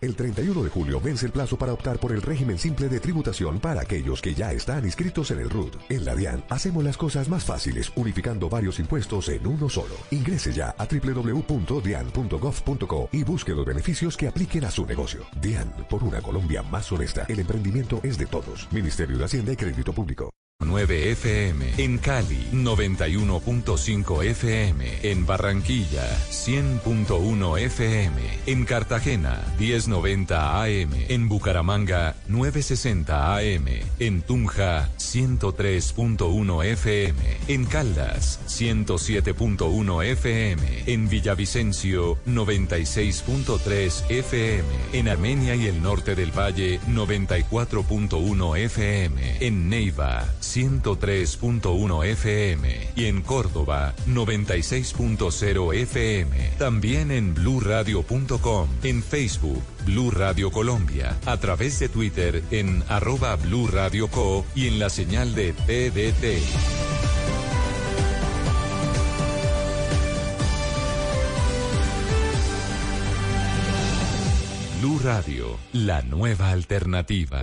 El 31 de julio vence el plazo para optar por el régimen simple de tributación para aquellos que ya están inscritos en el RUT. En la DIAN hacemos las cosas más fáciles unificando varios impuestos en uno solo. Ingrese ya a www.dian.gov.co y busque los beneficios que apliquen a su negocio. DIAN, por una Colombia más honesta. El emprendimiento es de todos. Ministerio de Hacienda y Crédito Público. 9 FM en Cali, 91.5 FM en Barranquilla, 100.1 FM en Cartagena, 1090 AM en Bucaramanga, 960 AM en Tunja, 103.1 FM en Caldas, 107.1 FM en Villavicencio, 96.3 FM en Armenia y el norte del Valle, 94.1 FM en Neiva, 103.1 FM y en Córdoba 96.0 FM. También en bluradio.com, en Facebook Blue Radio Colombia, a través de Twitter en arroba Blue Radio Co y en la señal de TDT. Blue Radio, la nueva alternativa.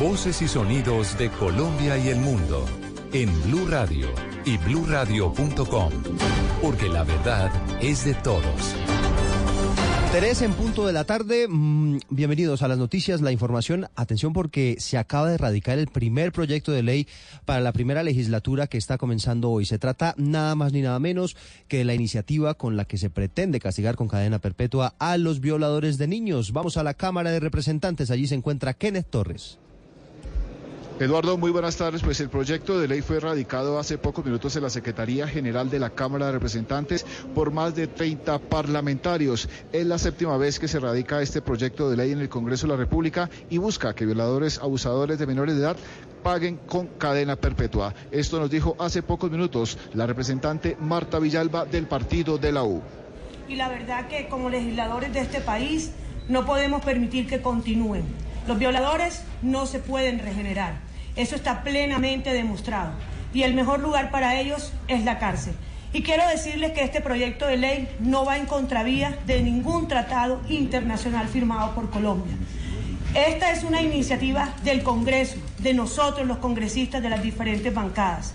Voces y sonidos de Colombia y el mundo en Blue Radio y bluradio.com, porque la verdad es de todos. Tres en punto de la tarde. Mm, bienvenidos a las noticias, la información. Atención porque se acaba de erradicar el primer proyecto de ley para la primera legislatura que está comenzando hoy. Se trata nada más ni nada menos que de la iniciativa con la que se pretende castigar con cadena perpetua a los violadores de niños. Vamos a la Cámara de Representantes. Allí se encuentra Kenneth Torres. Eduardo, muy buenas tardes. Pues el proyecto de ley fue radicado hace pocos minutos en la Secretaría General de la Cámara de Representantes por más de 30 parlamentarios. Es la séptima vez que se radica este proyecto de ley en el Congreso de la República y busca que violadores, abusadores de menores de edad paguen con cadena perpetua. Esto nos dijo hace pocos minutos la representante Marta Villalba del partido de la U. Y la verdad que como legisladores de este país no podemos permitir que continúen. Los violadores no se pueden regenerar. Eso está plenamente demostrado. Y el mejor lugar para ellos es la cárcel. Y quiero decirles que este proyecto de ley no va en contravía de ningún tratado internacional firmado por Colombia. Esta es una iniciativa del Congreso, de nosotros los congresistas de las diferentes bancadas.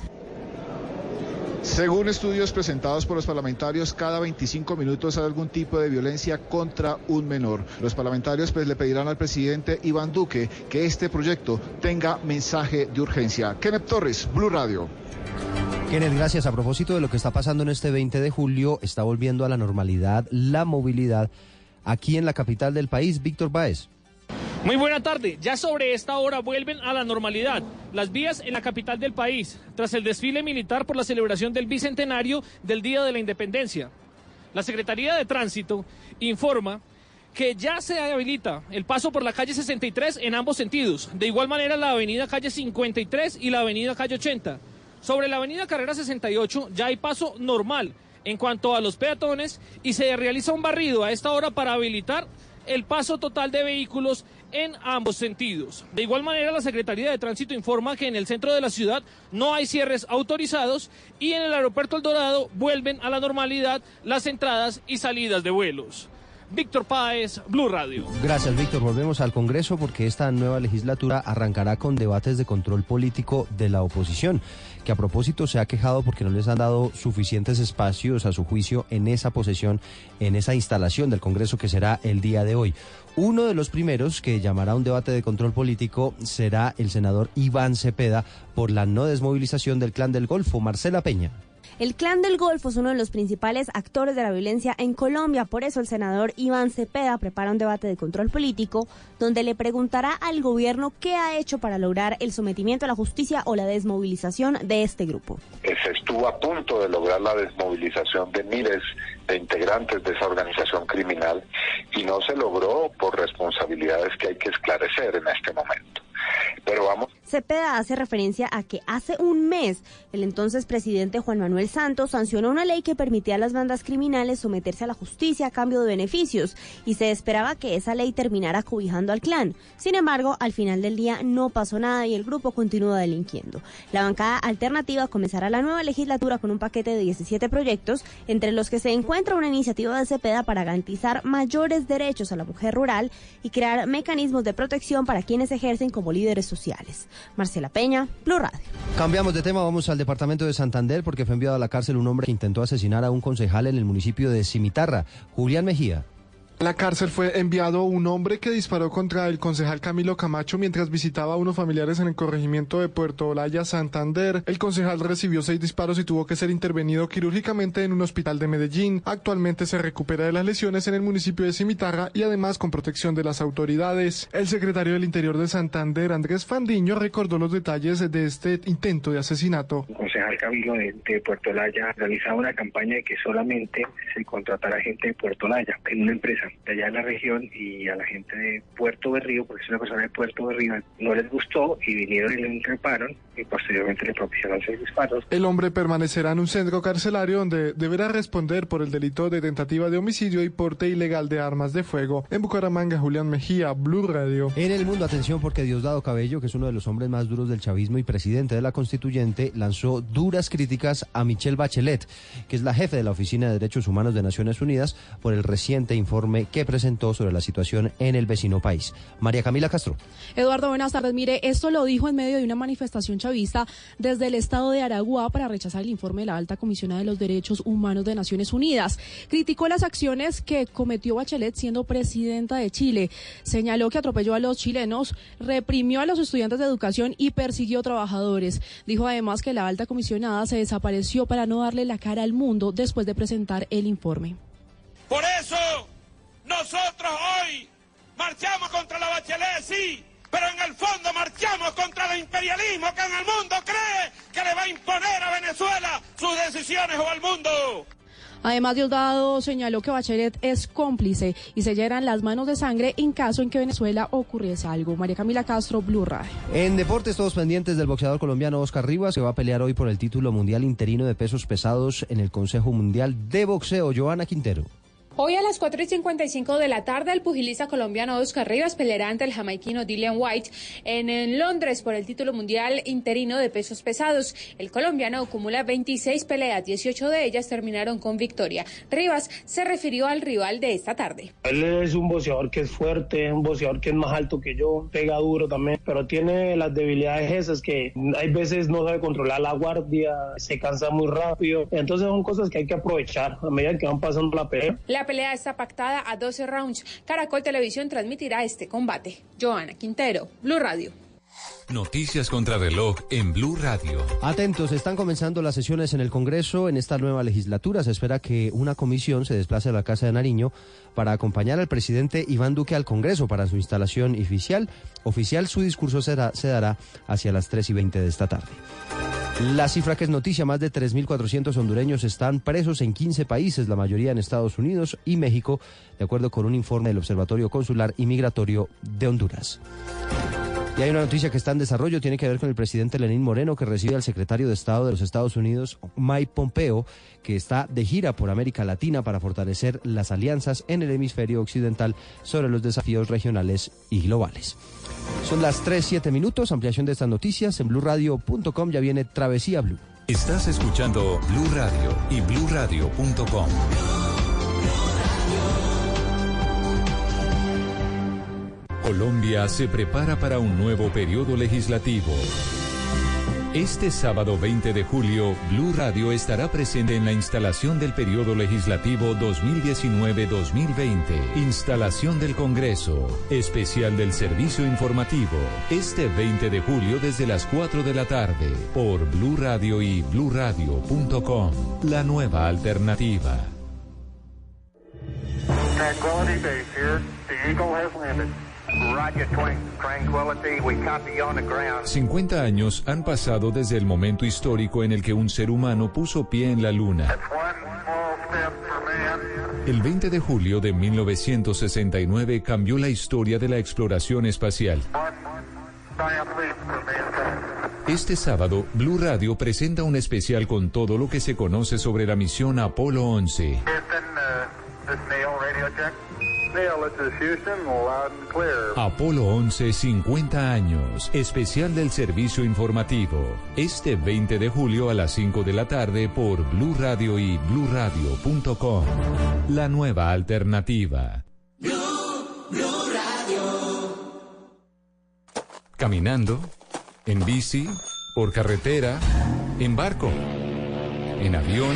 Según estudios presentados por los parlamentarios, cada 25 minutos hay algún tipo de violencia contra un menor. Los parlamentarios pues, le pedirán al presidente Iván Duque que este proyecto tenga mensaje de urgencia. Kenneth Torres, Blue Radio. Kenneth, gracias. A propósito de lo que está pasando en este 20 de julio, está volviendo a la normalidad la movilidad aquí en la capital del país. Víctor Báez. Muy buena tarde. Ya sobre esta hora vuelven a la normalidad las vías en la capital del país, tras el desfile militar por la celebración del bicentenario del Día de la Independencia. La Secretaría de Tránsito informa que ya se habilita el paso por la calle 63 en ambos sentidos. De igual manera la avenida calle 53 y la avenida calle 80. Sobre la avenida Carrera 68 ya hay paso normal en cuanto a los peatones y se realiza un barrido a esta hora para habilitar el paso total de vehículos en ambos sentidos. De igual manera, la Secretaría de Tránsito informa que en el centro de la ciudad no hay cierres autorizados y en el aeropuerto El Dorado vuelven a la normalidad las entradas y salidas de vuelos. Víctor Páez, Blue Radio. Gracias, Víctor. Volvemos al Congreso porque esta nueva legislatura arrancará con debates de control político de la oposición, que a propósito se ha quejado porque no les han dado suficientes espacios a su juicio en esa posesión, en esa instalación del Congreso que será el día de hoy. Uno de los primeros que llamará un debate de control político será el senador Iván Cepeda por la no desmovilización del Clan del Golfo, Marcela Peña. El clan del Golfo es uno de los principales actores de la violencia en Colombia, por eso el senador Iván Cepeda prepara un debate de control político donde le preguntará al gobierno qué ha hecho para lograr el sometimiento a la justicia o la desmovilización de este grupo. Se estuvo a punto de lograr la desmovilización de miles de integrantes de esa organización criminal y no se logró por responsabilidades que hay que esclarecer en este momento. Pero vamos. Cepeda hace referencia a que hace un mes el entonces presidente Juan Manuel Santos sancionó una ley que permitía a las bandas criminales someterse a la justicia a cambio de beneficios y se esperaba que esa ley terminara cobijando al clan. Sin embargo, al final del día no pasó nada y el grupo continúa delinquiendo. La bancada alternativa comenzará la nueva legislatura con un paquete de 17 proyectos, entre los que se encuentra una iniciativa de Cepeda para garantizar mayores derechos a la mujer rural y crear mecanismos de protección para quienes ejercen como líderes sociales. Marcela Peña, Blue Radio. Cambiamos de tema, vamos al departamento de Santander porque fue enviado a la cárcel un hombre que intentó asesinar a un concejal en el municipio de Cimitarra, Julián Mejía. La cárcel fue enviado un hombre que disparó contra el concejal Camilo Camacho mientras visitaba a unos familiares en el corregimiento de Puerto Olaya, Santander. El concejal recibió seis disparos y tuvo que ser intervenido quirúrgicamente en un hospital de Medellín. Actualmente se recupera de las lesiones en el municipio de Cimitarra y además con protección de las autoridades. El secretario del Interior de Santander, Andrés Fandiño, recordó los detalles de este intento de asesinato. El concejal Camilo de, de Puerto Olaya realizaba una campaña de que solamente se contratara gente de Puerto Olaya en una empresa de allá en la región y a la gente de Puerto Berrío, porque es una persona de Puerto Berrío, no les gustó y vinieron y le increparon y posteriormente le propiciaron seis disparos. El hombre permanecerá en un centro carcelario donde deberá responder por el delito de tentativa de homicidio y porte ilegal de armas de fuego. En Bucaramanga, Julián Mejía, Blue Radio. En el mundo, atención porque Diosdado Cabello, que es uno de los hombres más duros del chavismo y presidente de la constituyente, lanzó duras críticas a Michelle Bachelet, que es la jefe de la Oficina de Derechos Humanos de Naciones Unidas, por el reciente informe que presentó sobre la situación en el vecino país. María Camila Castro. Eduardo, buenas tardes. Mire, esto lo dijo en medio de una manifestación chavista desde el estado de Aragua para rechazar el informe de la alta comisionada de los derechos humanos de Naciones Unidas. Criticó las acciones que cometió Bachelet siendo presidenta de Chile. Señaló que atropelló a los chilenos, reprimió a los estudiantes de educación y persiguió trabajadores. Dijo además que la alta comisionada se desapareció para no darle la cara al mundo después de presentar el informe. Por eso nosotros hoy marchamos contra la bachelet, sí, pero en el fondo marchamos contra el imperialismo que en el mundo cree que le va a imponer a Venezuela sus decisiones o al mundo. Además, Diosdado señaló que Bachelet es cómplice y se llenan las manos de sangre en caso en que Venezuela ocurriese algo. María Camila Castro, Blue Radio. En deportes, todos pendientes del boxeador colombiano Oscar Rivas, que va a pelear hoy por el título mundial interino de pesos pesados en el Consejo Mundial de Boxeo. Joana Quintero. Hoy a las 4 y 55 de la tarde, el pugilista colombiano Oscar Rivas peleará ante el jamaiquino Dillian White en, en, Londres por el título mundial interino de pesos pesados. El colombiano acumula 26 peleas, 18 de ellas terminaron con victoria. Rivas se refirió al rival de esta tarde. Él es un boxeador que es fuerte, un boxeador que es más alto que yo, pega duro también, pero tiene las debilidades esas que hay veces no sabe controlar la guardia, se cansa muy rápido. Entonces son cosas que hay que aprovechar a medida que van pasando la pelea. Pelea está pactada a 12 rounds. Caracol Televisión transmitirá este combate. Joana Quintero, Blue Radio. Noticias contra reloj en Blue Radio. Atentos, están comenzando las sesiones en el Congreso en esta nueva legislatura. Se espera que una comisión se desplace a la Casa de Nariño para acompañar al presidente Iván Duque al Congreso para su instalación oficial. Oficial, su discurso será, se dará hacia las 3 y 20 de esta tarde. La cifra que es noticia, más de 3.400 hondureños están presos en 15 países, la mayoría en Estados Unidos y México, de acuerdo con un informe del Observatorio Consular y Migratorio de Honduras. Y hay una noticia que está en desarrollo, tiene que ver con el presidente Lenín Moreno, que recibe al secretario de Estado de los Estados Unidos, Mike Pompeo, que está de gira por América Latina para fortalecer las alianzas en el hemisferio occidental sobre los desafíos regionales y globales. Son las 3, 7 minutos, ampliación de estas noticias en blurradio.com, ya viene Travesía Blue. Estás escuchando Blue Radio y bluradio.com. Colombia se prepara para un nuevo periodo legislativo. Este sábado 20 de julio, Blue Radio estará presente en la instalación del periodo legislativo 2019-2020. Instalación del Congreso. Especial del Servicio Informativo. Este 20 de julio desde las 4 de la tarde. Por Blue Radio y bluradio.com. La nueva alternativa. Base Eagle. Roger, twin. Tranquility, we copy you on the ground. 50 años han pasado desde el momento histórico en el que un ser humano puso pie en la Luna. El 20 de julio de 1969 cambió la historia de la exploración espacial. Este sábado, Blue Radio presenta un especial con todo lo que se conoce sobre la misión Apolo 11. Radio. Apolo 11 50 años, especial del servicio informativo. Este 20 de julio a las 5 de la tarde por Blue Radio y bluradio.com. La nueva alternativa. Caminando, en bici, por carretera, en barco, en avión.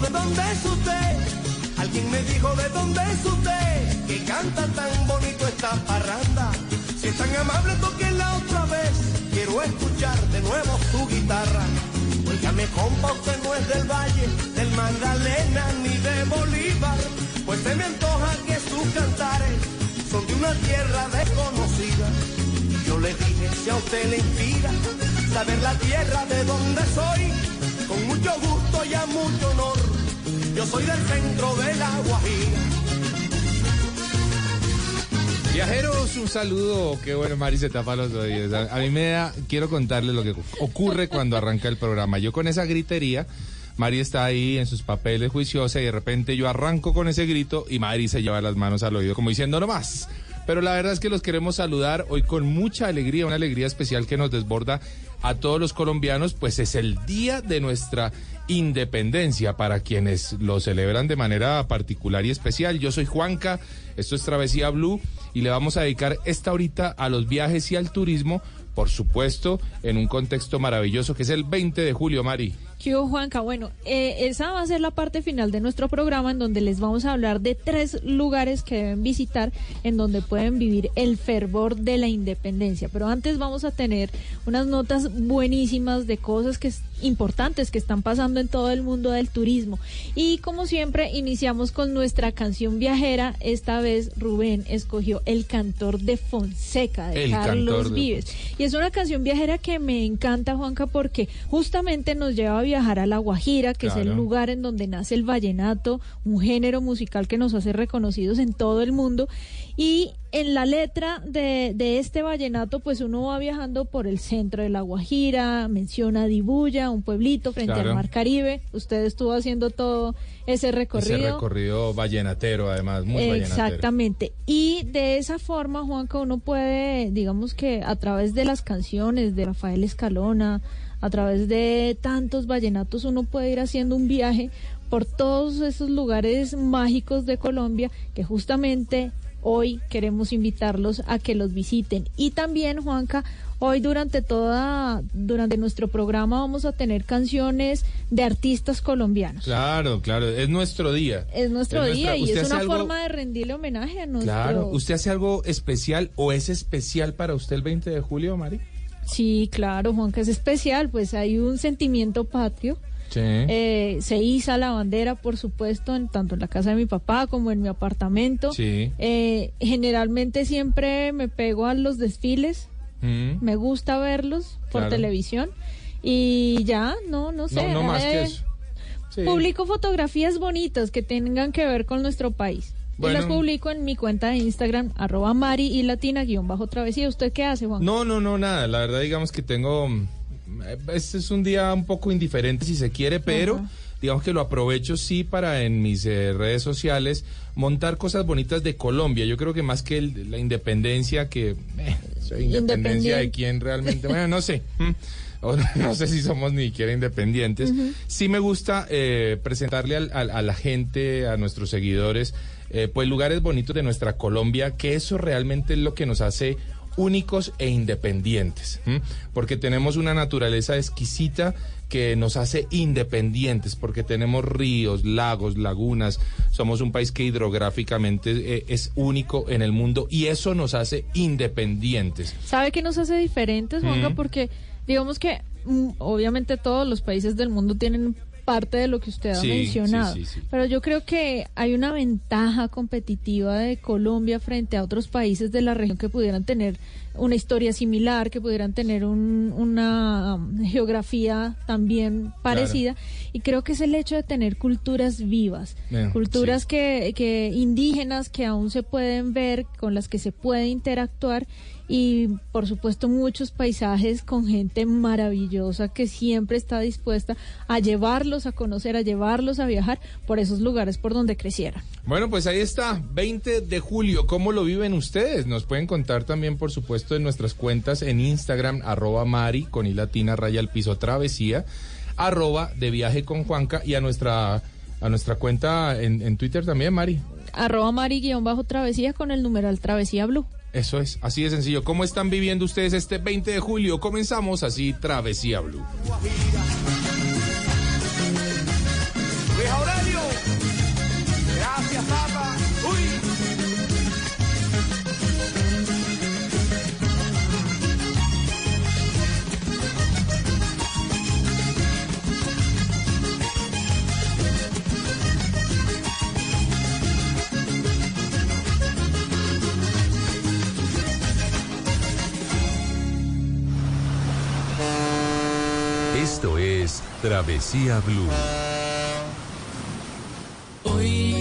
De dónde es usted, alguien me dijo de dónde es usted, que canta tan bonito esta parranda. Si es tan amable, toquenla otra vez, quiero escuchar de nuevo su guitarra. Óigame, compa, usted no es del Valle, del Magdalena ni de Bolívar, pues se me antoja que sus cantares son de una tierra desconocida. Y yo le dije, si a usted le inspira saber la tierra de donde soy, con mucho gusto y a mucho honor. Yo soy del centro de la Guajira. Viajeros, un saludo. Qué bueno, Mari se tapa los oídos. A, mí me da, quiero contarles lo que ocurre cuando arranca el programa. Yo con esa gritería, Mari está ahí en sus papeles juiciosa y de repente yo arranco con ese grito y Mari se lleva las manos al oído como diciendo no más. Pero la verdad es que los queremos saludar hoy con mucha alegría, una alegría especial que nos desborda a todos los colombianos, pues es el día de nuestra independencia para quienes lo celebran de manera particular y especial. Yo soy Juanca, esto es Travesía Blue y le vamos a dedicar esta horita a los viajes y al turismo, por supuesto, en un contexto maravilloso que es el 20 de julio, Mari. ¿Qué hubo, Juanca? Bueno, eh, esa va a ser la parte final de nuestro programa en donde les vamos a hablar de tres lugares que deben visitar en donde pueden vivir el fervor de la independencia. Pero antes vamos a tener unas notas buenísimas de cosas que es importantes que están pasando en todo el mundo del turismo. Y como siempre, iniciamos con nuestra canción viajera. Esta vez Rubén escogió El Cantor de Fonseca de El Carlos de- Vives. Y es una canción viajera que me encanta, Juanca, porque justamente nos lleva a viajar a La Guajira, que es el lugar en donde nace el vallenato, un género musical que nos hace reconocidos en todo el mundo. Y en la letra de, de este vallenato, pues uno va viajando por el centro de La Guajira, menciona Dibuya, un pueblito frente Claro. al Mar Caribe. Usted estuvo haciendo todo ese recorrido. Ese recorrido vallenatero, además, muy vallenatero. Exactamente. Y de esa forma, Juanca, uno puede, digamos que a través de las canciones de Rafael Escalona, a través de tantos vallenatos, uno puede ir haciendo un viaje por todos esos lugares mágicos de Colombia que justamente hoy queremos invitarlos a que los visiten. Y también, Juanca, hoy durante toda, durante nuestro programa vamos a tener canciones de artistas colombianos. Claro, claro, es nuestro día. Es nuestro Es día nuestra- y ¿usted es una algo- forma de rendirle homenaje a nuestro... Claro, ¿usted hace algo especial o es especial para usted el 20 de julio, Mari? Sí, claro, Juan, que es especial, pues hay un sentimiento patrio. Sí. Eh, se iza la bandera, por supuesto, en, tanto en la casa de mi papá como en mi apartamento. Sí. Eh, generalmente siempre me pego a los desfiles, Mm. me gusta verlos por Claro. televisión y ya, no, no sé. No, no más que eh, eso. Sí. Publico fotografías bonitas que tengan que ver con nuestro país. Bueno. Y las publico en mi cuenta de Instagram, arroba Mari y Latina guion bajo travesía. ¿Usted qué hace, Juan? No, no, no, nada. La verdad, digamos que tengo. mm, Este es un día un poco indiferente, si se quiere, pero Ajá. digamos que lo aprovecho sí para en mis eh, redes sociales montar cosas bonitas de Colombia. Yo creo que más que el- la independencia, que. eh, soy independencia de quién realmente. Bueno, no sé. mm, o no sé si somos ni siquiera independientes. Sí me gusta eh, presentarle al- al- a la gente, a nuestros seguidores, eh, pues lugares bonitos de nuestra Colombia, que eso realmente es lo que nos hace únicos e independientes, ¿m? porque tenemos una naturaleza exquisita que nos hace independientes, porque tenemos ríos, lagos, lagunas, somos un país que hidrográficamente eh, es único en el mundo y eso nos hace independientes. ¿Sabe qué nos hace diferentes, Juanca? Mm. Porque digamos que mm, obviamente todos los países del mundo tienen parte de lo que usted ha Sí, mencionado. sí, sí, sí. Pero yo creo que hay una ventaja competitiva de Colombia frente a otros países de la región que pudieran tener una historia similar, que pudieran tener un- una um, geografía también parecida. Y creo que es el hecho de tener culturas vivas, culturas que, que indígenas que aún se pueden ver, con las que se puede interactuar y por supuesto muchos paisajes con gente maravillosa que siempre está dispuesta a llevarlos a conocer, a llevarlos a viajar por esos lugares por donde crecieran. Bueno, pues ahí está, 20 de julio, ¿cómo lo viven ustedes? Nos pueden contar también, por supuesto, en nuestras cuentas en Instagram, arroba Mari, con i latina, raya al piso, travesía, arroba de viaje con Juanca, y a nuestra, a nuestra cuenta en, en Twitter también, Mari. Arroba Mari guion bajo travesía con el numeral travesía blue. Eso es, así de sencillo. ¿Cómo están viviendo ustedes este 20 de julio? Comenzamos así, Travesía Blue. Es Travesía Blue. Hoy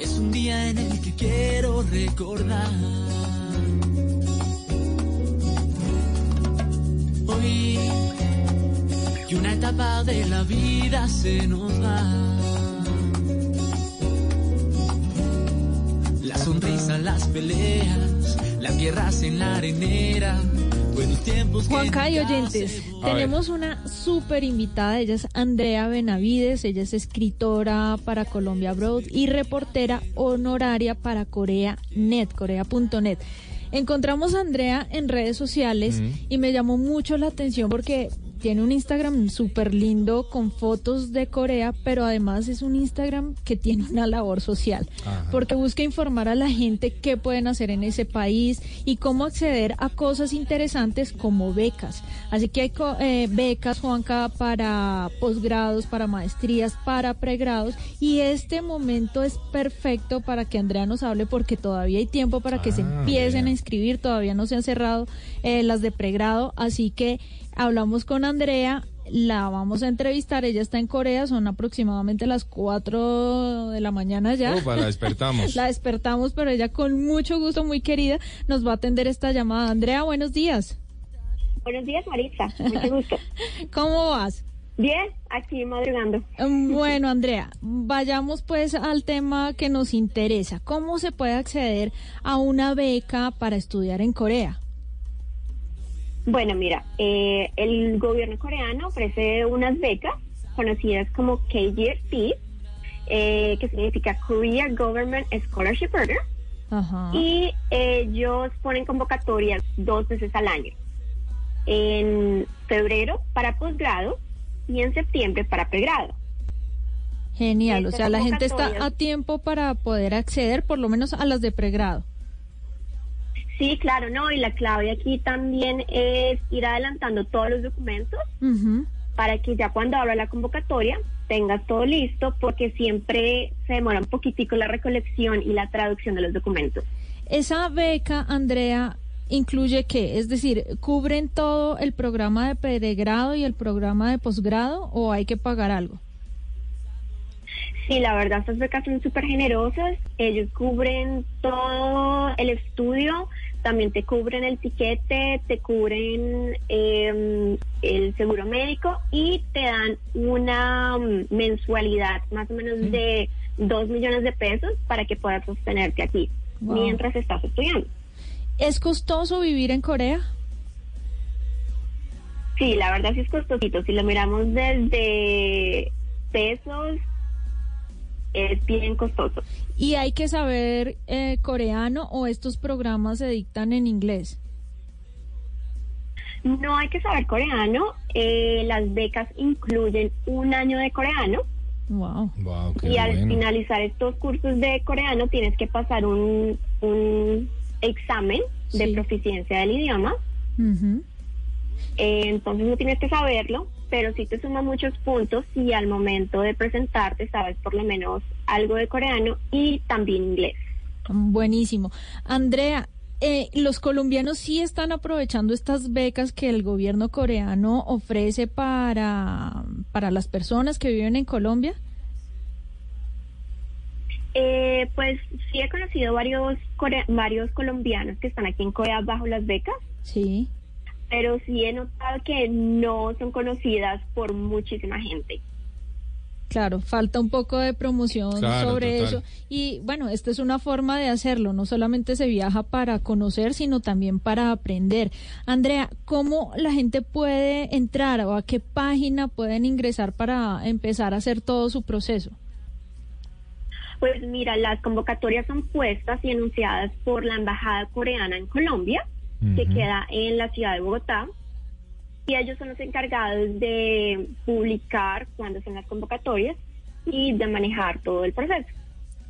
es un día en el que quiero recordar. Hoy que una etapa de la vida se nos va. La sonrisa, las peleas, las guerras en la arenera. Buenos tiempos que Juanca y oyentes, tenemos una súper invitada, ella es Andrea Benavides, ella es escritora para Colombia Broad y reportera honoraria para Corea Net, corea.net. Encontramos a Andrea en redes sociales Mm. y me llamó mucho la atención porque tiene un Instagram súper lindo con fotos de Corea, pero además es un Instagram que tiene una labor social. Porque busca informar a la gente qué pueden hacer en ese país y cómo acceder a cosas interesantes como becas. Así que hay co- eh, becas, Juanca, para posgrados, para maestrías, para pregrados. Y este momento es perfecto para que Andrea nos hable porque todavía hay tiempo para que se Ah, empiecen mira. a inscribir, todavía no se han cerrado eh, las de pregrado, así que hablamos con Andrea. La vamos a entrevistar, ella está en Corea, son aproximadamente las 4 de la mañana ya. Upa, la despertamos. La despertamos, pero ella con mucho gusto, muy querida, nos va a atender esta llamada. Andrea, buenos días. Buenos días, Maritza. Mucho gusto. ¿Cómo vas? Bien, aquí madrugando. Mm, Bueno, Andrea, vayamos pues al tema que nos interesa. ¿Cómo se puede acceder a una beca para estudiar en Corea? Bueno, mira, eh, el gobierno coreano ofrece unas becas conocidas como KGSP, eh, que significa Korea Government Scholarship Program, Ajá. y ellos ponen convocatorias dos veces al año. En febrero para posgrado y en septiembre para pregrado. Genial, o sea, la gente está a tiempo para poder acceder por lo menos a las de pregrado. Sí, claro, no, y la clave aquí también es ir adelantando todos los documentos para que ya cuando abra la convocatoria tengas todo listo, porque siempre se demora un poquitico la recolección y la traducción de los documentos. Esa beca, Andrea, incluye qué? Es decir, ¿cubren todo el programa de pregrado y el programa de posgrado o hay que pagar algo? Sí, la verdad, estas becas son súper generosas. Ellos cubren todo el estudio, también te cubren el tiquete, te cubren eh, el seguro médico y te dan una mm, mensualidad más o menos de dos millones de pesos para que puedas sostenerte aquí Wow. mientras estás estudiando. ¿Es costoso vivir en Corea? Sí, la verdad sí es costosito. Si lo miramos desde pesos, es bien costoso. ¿Y hay que saber eh, coreano o estos programas se dictan en inglés? No hay que saber coreano. eh, las becas incluyen un año de coreano. Wow. Wow, qué y al bueno. finalizar estos cursos de coreano tienes que pasar un, un examen de proficiencia del idioma. Eh, entonces no tienes que saberlo, pero sí te suma muchos puntos si al momento de presentarte sabes por lo menos algo de coreano y también inglés. Buenísimo. Andrea, eh, ¿los colombianos sí están aprovechando estas becas que el gobierno coreano ofrece para, para las personas que viven en Colombia? Eh, pues sí he conocido varios core- varios colombianos que están aquí en Corea bajo las becas, Sí. Pero sí he notado que no son conocidas por muchísima gente. Claro, falta un poco de promoción Claro, sobre total. eso. Y bueno, esta es una forma de hacerlo. No solamente se viaja para conocer, sino también para aprender. Andrea, ¿cómo la gente puede entrar o a qué página pueden ingresar para empezar a hacer todo su proceso? Pues mira, las convocatorias son puestas y anunciadas por la Embajada Coreana en Colombia, que queda en la ciudad de Bogotá. Y ellos son los encargados de publicar cuándo son las convocatorias y de manejar todo el proceso.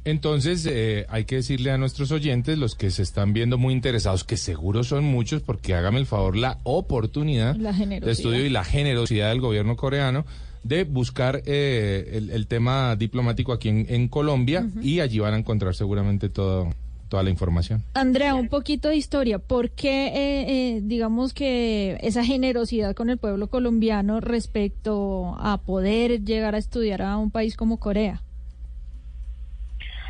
Entonces, eh, hay que decirle a nuestros oyentes, los que se están viendo muy interesados, que seguro son muchos, porque hágame el favor, la oportunidad La de estudio y la generosidad del gobierno coreano de buscar eh, el, el tema diplomático aquí en, en Colombia y allí van a encontrar seguramente todo, toda la información. Andrea, un poquito de historia. ¿Por qué, eh, eh, digamos que esa generosidad con el pueblo colombiano respecto a poder llegar a estudiar a un país como Corea?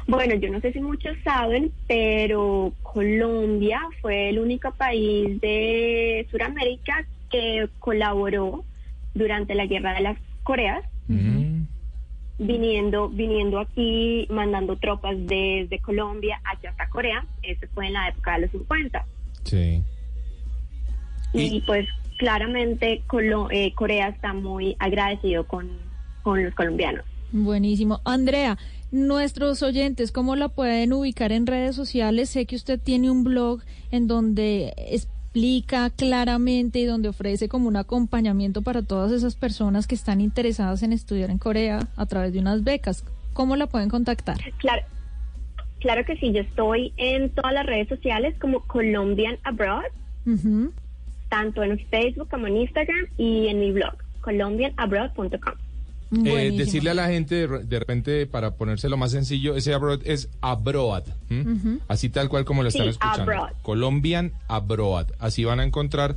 Bueno, yo no sé si muchos saben, pero Colombia fue el único país de Sudamérica que colaboró durante la guerra de las Coreas, viniendo, viniendo aquí, mandando tropas desde Colombia hacia hasta Corea. Eso fue en la época de los 50. Sí. Y, pues claramente Colo- eh, Corea está muy agradecido con, con los colombianos. Buenísimo. Andrea, nuestros oyentes, ¿cómo la pueden ubicar en redes sociales? Sé que usted tiene un blog en donde explica claramente y donde ofrece como un acompañamiento para todas esas personas que están interesadas en estudiar en Corea a través de unas becas. ¿Cómo la pueden contactar? Claro, claro que sí, yo estoy en todas las redes sociales como Colombian Abroad, tanto en Facebook como en Instagram y en mi blog, colombianabroad.com. Eh, decirle a la gente de, re- de repente, para ponérselo más sencillo, ese abroad es abroad. Así tal cual como lo están escuchando. abroad. Colombian Abroad. Así van a encontrar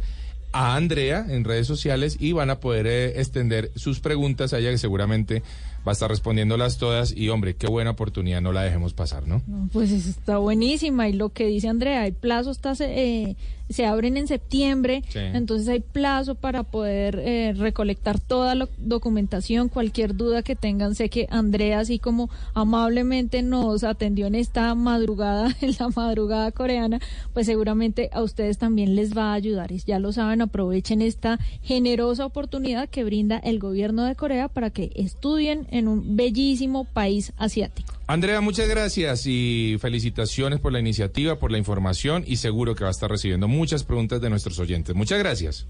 a Andrea en redes sociales y van a poder eh, extender sus preguntas a ella que seguramente va a estar respondiéndolas todas y hombre, qué buena oportunidad, no la dejemos pasar, ¿no? No, Pues está buenísima y lo que dice Andrea, el plazo está eh, se abren en septiembre, Sí. entonces hay plazo para poder eh, recolectar toda la documentación, cualquier duda que tengan, sé que Andrea así como amablemente nos atendió en esta madrugada, en la madrugada coreana, pues seguramente a ustedes también les va a ayudar y ya lo saben, aprovechen esta generosa oportunidad que brinda el gobierno de Corea para que estudien en un bellísimo país asiático. Andrea, muchas gracias y felicitaciones por la iniciativa, por la información y seguro que va a estar recibiendo muchas preguntas de nuestros oyentes. Muchas gracias.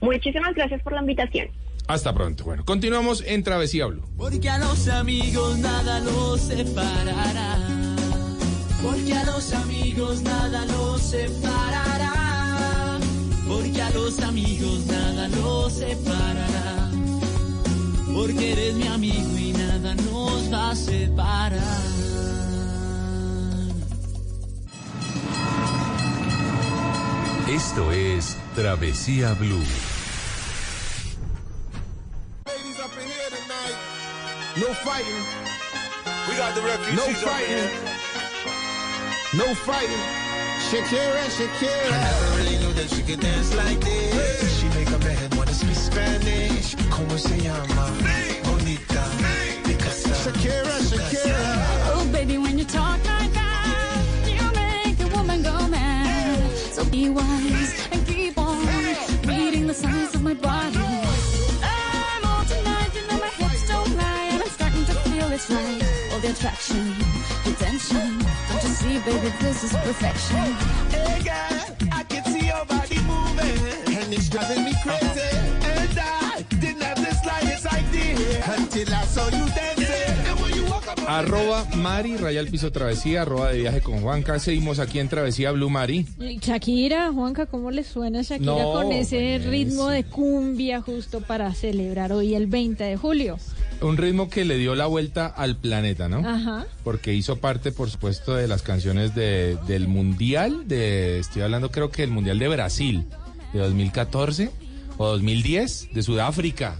Muchísimas gracias por la invitación. Hasta pronto. Bueno, continuamos en Travesía Blue. Porque a los amigos nada los separará. Porque a los amigos nada los separará. Porque a los amigos nada los separará. Porque eres mi amigo y nada nos va a separar. Esto es Travesía Blue. Ladies up in here tonight. No fighting. We got the No refugees over fighting. No fighting. Shakira, Shakira. I never really knew that she could dance like this. She make up her head wanna speak Spanish. Como se llama? Bonita. Picasa. Shakira, Shakira. Oh, baby, when you talk like that, you make a woman go mad. So be wise and keep on reading the signs of my body. I'm all tonight, you know my hips don't lie, and I'm starting to feel it's right. All the attraction, the tension. Don't you see, baby, this is perfection. Hey girl, I can see your body moving, and it's driving me crazy. Arroba Mari, raya al piso travesía, arroba de viaje con Juanca. Seguimos aquí en Travesía Blue Mari. Shakira, Juanca, ¿cómo le suena Shakira No, con ese ritmo de cumbia justo para celebrar hoy el 20 de julio? Un ritmo que le dio la vuelta al planeta, ¿no? Ajá. Porque hizo parte, por supuesto, de las canciones de, del Mundial, de, estoy hablando creo que el Mundial de Brasil, de 2014 o 2010, de Sudáfrica.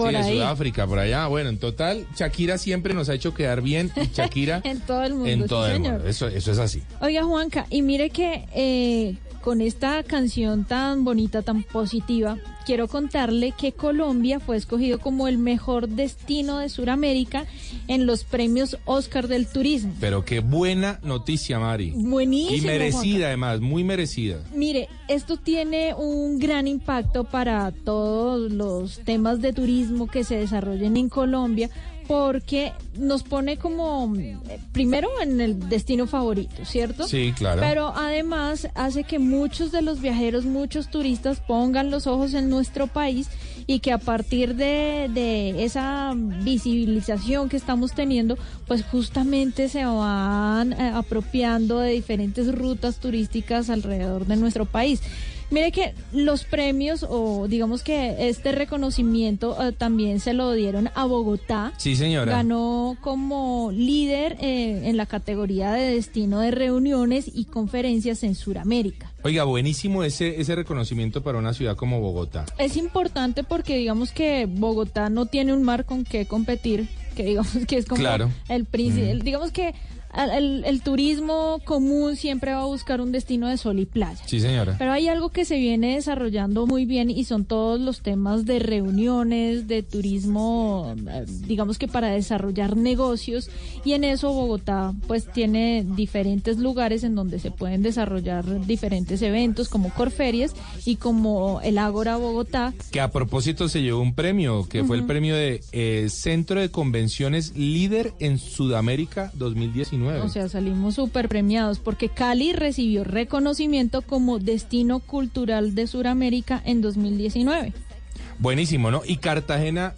Por sí, de ahí. Sudáfrica, por allá. Bueno, en total, Shakira siempre nos ha hecho quedar bien y Shakira En todo el mundo. en sí, todo el señor. mundo. Eso, eso es así. Oiga, Juanca, y mire que eh, con esta canción tan bonita, tan positiva, quiero contarle que Colombia fue escogido como el mejor destino de Sudamérica en los premios Oscar del Turismo. Pero qué buena noticia, Mari. Buenísimo. Y merecida, Juanca. además, muy merecida. Mire, esto tiene un gran impacto para todos los temas de turismo que se desarrollen en Colombia porque nos pone como eh, primero en el destino favorito, ¿cierto? Sí, claro. Pero además hace que muchos de los viajeros, muchos turistas pongan los ojos en nuestro país y que a partir de, de esa visibilización que estamos teniendo, pues justamente se van eh, apropiando de diferentes rutas turísticas alrededor de nuestro país. Mire que los premios o digamos que este reconocimiento eh, también se lo dieron a Bogotá. Sí, señora. Ganó como líder eh, en la categoría de destino de reuniones y conferencias en Sudamérica. Oiga, buenísimo ese, ese reconocimiento para una ciudad como Bogotá. Es importante porque digamos que Bogotá no tiene un mar con que competir, que digamos que es como Claro. el príncipe, el- digamos que el, el turismo común siempre va a buscar un destino de sol y playa. Sí, señora. Pero hay algo que se viene desarrollando muy bien y son todos los temas de reuniones, de turismo, eh, digamos que para desarrollar negocios y en eso Bogotá pues tiene diferentes lugares en donde se pueden desarrollar diferentes eventos como Corferias y como el Ágora Bogotá. Que a propósito se llevó un premio, que fue el premio de eh, Centro de Convenciones Líder en Sudamérica 2019. O sea, salimos súper premiados porque Cali recibió reconocimiento como destino cultural de Sudamérica en 2019. Buenísimo, ¿no? Y Cartagena,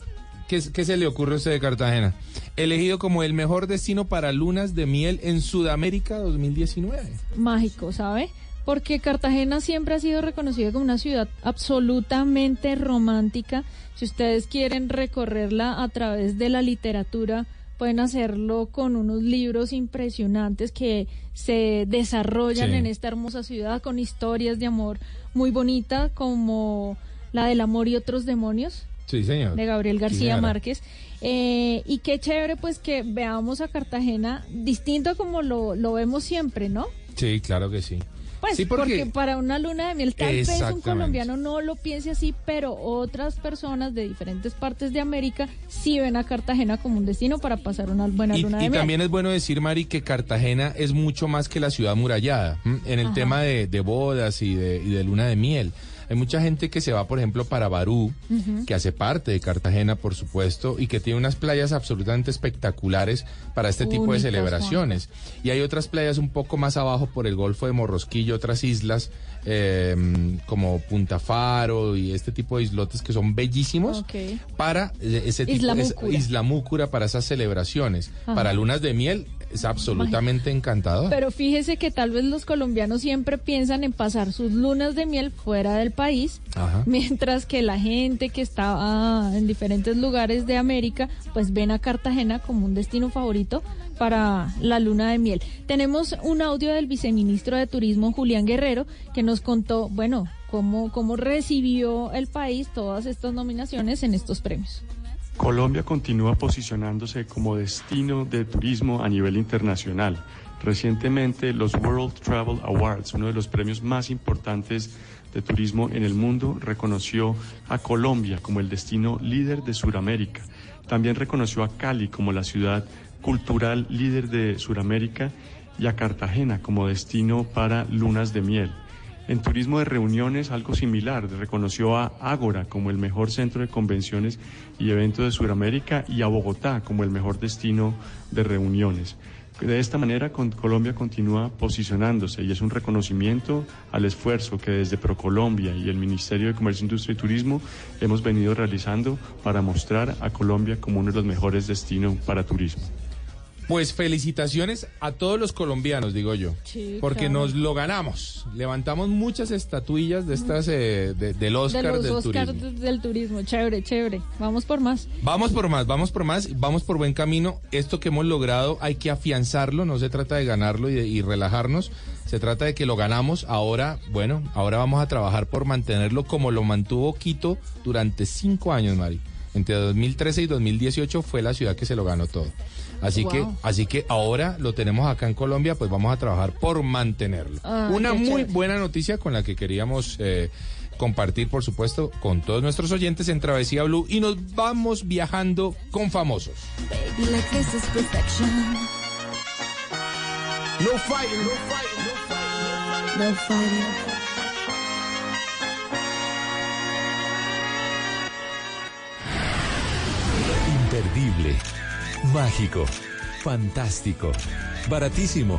¿qué, qué se le ocurre a usted de Cartagena? Elegido como el mejor destino para lunas de miel en Sudamérica 2019. mágico, ¿sabe? Porque Cartagena siempre ha sido reconocida como una ciudad absolutamente romántica. Si ustedes quieren recorrerla a través de la literatura, pueden hacerlo con unos libros impresionantes que se desarrollan Sí. en esta hermosa ciudad con historias de amor muy bonitas como la del amor y otros demonios Sí, señor. de Gabriel García. Márquez. Eh, y qué chévere pues que veamos a Cartagena distinto como lo, lo vemos siempre, ¿no? Sí, claro que sí. Pues Sí, porque... porque- para una luna de miel tal vez un colombiano no lo piense así, pero otras personas de diferentes partes de América sí ven a Cartagena como un destino para pasar una buena Y, luna de y miel. también es bueno decir, Mari, que Cartagena es mucho más que la ciudad murallada ¿m? en el Ajá. tema de, de bodas y de, y de luna de miel. Hay mucha gente que se va, por ejemplo, para Barú, que hace parte de Cartagena, por supuesto, y que tiene unas playas absolutamente espectaculares para este tipo de celebraciones. Y hay otras playas un poco más abajo por el Golfo de Morrosquillo, otras islas eh, como Punta Faro y este tipo de islotes que son bellísimos para eh, ese tipo Isla es- Múcura. Isla Múcura para esas celebraciones. Ajá. Para lunas de miel es absolutamente encantador. Pero fíjese que tal vez los colombianos siempre piensan en pasar sus lunas de miel fuera del país, Ajá. mientras que la gente que está en diferentes lugares de América, pues ven a Cartagena como un destino favorito para la luna de miel. Tenemos un audio del viceministro de Turismo, Julián Guerrero, que nos contó, bueno, cómo, cómo recibió el país todas estas nominaciones en estos premios. Colombia continúa posicionándose como destino de turismo a nivel internacional. Recientemente los World Travel Awards, uno de los premios más importantes de turismo en el mundo, reconoció a Colombia como el destino líder de Sudamérica. También reconoció a Cali como la ciudad cultural líder de Sudamérica y a Cartagena como destino para lunas de miel. En turismo de reuniones, algo similar, reconoció a Ágora como el mejor centro de convenciones y eventos de Sudamérica y a Bogotá como el mejor destino de reuniones. De esta manera, Colombia continúa posicionándose y es un reconocimiento al esfuerzo que desde ProColombia y el Ministerio de Comercio, Industria y Turismo hemos venido realizando para mostrar a Colombia como uno de los mejores destinos para turismo. Pues felicitaciones a todos los colombianos, digo yo, Sí, porque claro. nos lo ganamos. Levantamos muchas estatuillas de estas eh, de- del Oscar de los del turismo. de- del turismo. Chévere, chévere. Vamos por más. Vamos por más, vamos por más, vamos por buen camino. Esto que hemos logrado hay que afianzarlo, no se trata de ganarlo y, de- y relajarnos, se trata de que lo ganamos. Ahora, bueno, ahora vamos a trabajar por mantenerlo como lo mantuvo Quito durante cinco años, Mari. Entre 2013 y 2018 fue la ciudad que se lo ganó todo. Así que, así que ahora lo tenemos acá en Colombia, pues vamos a trabajar por mantenerlo. Ay, Una muy chévere. buena noticia con la que queríamos eh, compartir, por supuesto, con todos nuestros oyentes en Travesía Blue y nos vamos viajando con famosos. Baby, like this is perfection. No fighting, no fighting, no fighting. No fighting. Imperdible, mágico, fantástico, baratísimo.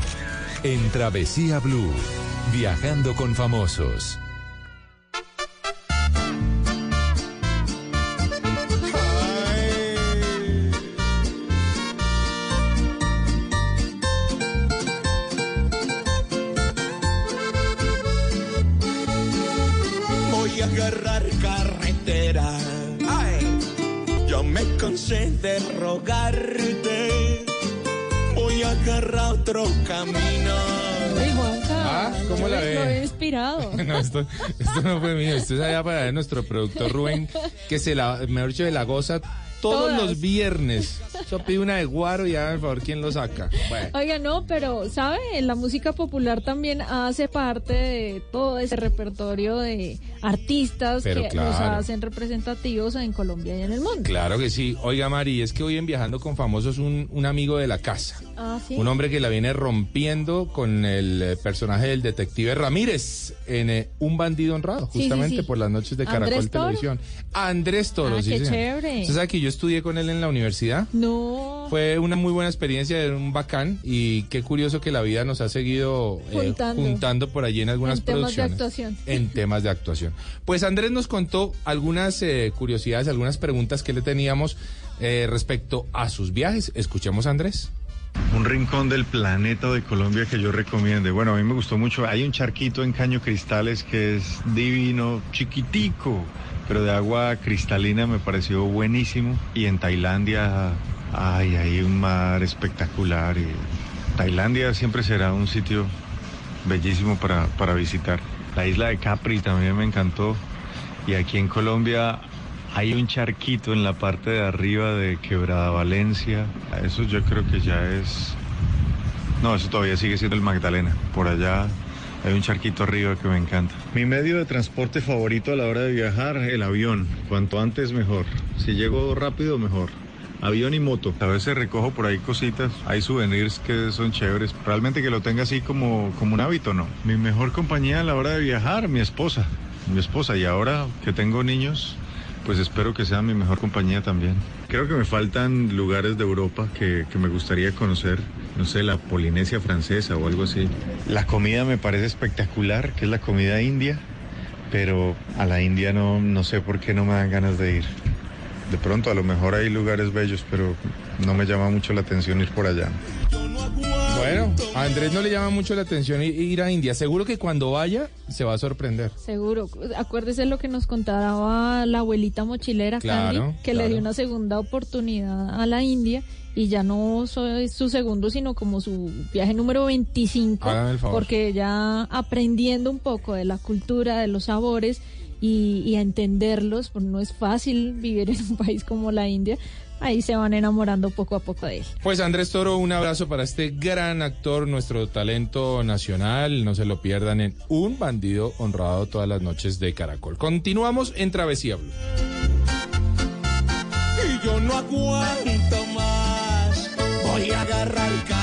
En Travesía Blue, viajando con famosos. Camino. Uy, Juanca. Ah, ¿cómo la Lo ve? he inspirado. No, esto, esto no fue mío, esto es allá para nuestro productor Rubén, que se la, mejor dicho, de la goza todos Todas. los viernes. Yo pide una de guaro y el favor quién lo saca. Bueno. Oiga, no, pero, ¿sabe? La música popular también hace parte de todo ese repertorio de artistas Pero que claro. los hacen representativos en Colombia y en el mundo. Claro que sí. Oiga, Mari, es que hoy en Viajando con Famosos un, un amigo de la casa. Ah, sí. Un hombre que la viene rompiendo con el eh, personaje del detective Ramírez en eh, Un bandido honrado, sí, justamente sí. por las noches de Caracol. Televisión. Andrés Toro, Ah, sí, qué señor. chévere. ¿Usted sabe que yo estudié con él en la universidad? No. Fue una muy buena experiencia, era un bacán y qué curioso que la vida nos ha seguido eh, Juntando. por allí en algunas En temas de producciones. actuación. En temas de actuación. Pues Andrés nos contó algunas eh, curiosidades, algunas preguntas que le teníamos eh, respecto a sus viajes. Escuchemos a Andrés. Un rincón del planeta de Colombia que yo recomiende. Bueno, a mí me gustó mucho. Hay un charquito en Caño Cristales que es divino, chiquitico, pero de agua cristalina me pareció buenísimo. Y en Tailandia, ay, hay un mar espectacular. Y Tailandia siempre será un sitio bellísimo para, para visitar. La isla de Capri también me encantó. Y aquí en Colombia hay un charquito en la parte de arriba de Quebrada Valencia. Eso yo creo que ya es... No, eso todavía sigue siendo el Magdalena. Por allá hay un charquito arriba que me encanta. Mi medio de transporte favorito a la hora de viajar, el avión. Cuanto antes mejor. Si llego rápido, mejor. Avión y moto. A veces recojo por ahí cositas. Hay souvenirs que son chéveres. Realmente que lo tenga así como, como un hábito, ¿no? Mi mejor compañía a la hora de viajar, mi esposa. Mi esposa. Y ahora que tengo niños, pues espero que sea mi mejor compañía también. Creo que me faltan lugares de Europa que, que me gustaría conocer. No sé, la Polinesia francesa o algo así. La comida me parece espectacular, que es la comida india. Pero a la India no, no sé por qué no me dan ganas de ir. De pronto a lo mejor hay lugares bellos, pero no me llama mucho la atención ir por allá. Bueno, a Andrés no le llama mucho la atención ir a India. Seguro que cuando vaya se va a sorprender. Seguro. Acuérdese lo que nos contaba la abuelita mochilera, Claro, Candy, que le dio una segunda oportunidad a la India y ya no soy su segundo, sino como su viaje número 25, Hágame el favor. porque ya aprendiendo un poco de la cultura, de los sabores y, y a entenderlos, porque no es fácil vivir en un país como la India, ahí se van enamorando poco a poco de él. Pues Andrés Toro, un abrazo para este gran actor, nuestro talento nacional. No se lo pierdan en Un bandido honrado todas las noches de Caracol. Continuamos en Travesía Blue. Y yo no aguanto más, voy a agarrar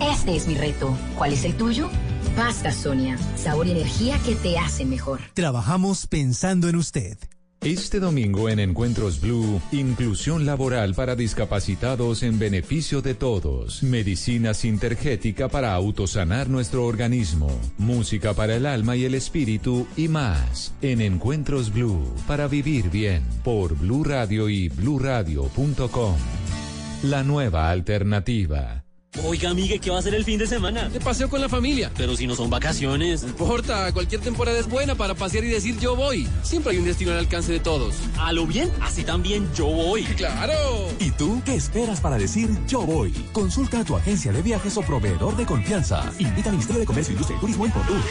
Este es mi reto. ¿Cuál es el tuyo? Pasta Sonia, sabor y energía que te hacen mejor. Trabajamos pensando en usted. Este domingo en Encuentros Blue, inclusión laboral para discapacitados en beneficio de todos, medicina sintergética para autosanar nuestro organismo, música para el alma y el espíritu y más. En Encuentros Blue, para vivir bien, por Blue Radio y bluradio.com. La nueva alternativa. Oiga, amigue, ¿qué va a hacer el fin de semana? De paseo con la familia. Pero si no son vacaciones. No importa, cualquier temporada es buena para pasear y decir yo voy. Siempre hay un destino al alcance de todos. A lo bien, así también yo voy. ¡Claro! ¿Y tú qué esperas para decir yo voy? Consulta a tu agencia de viajes o proveedor de confianza. Invita al Ministerio de Comercio, Industria y Turismo en Portugal.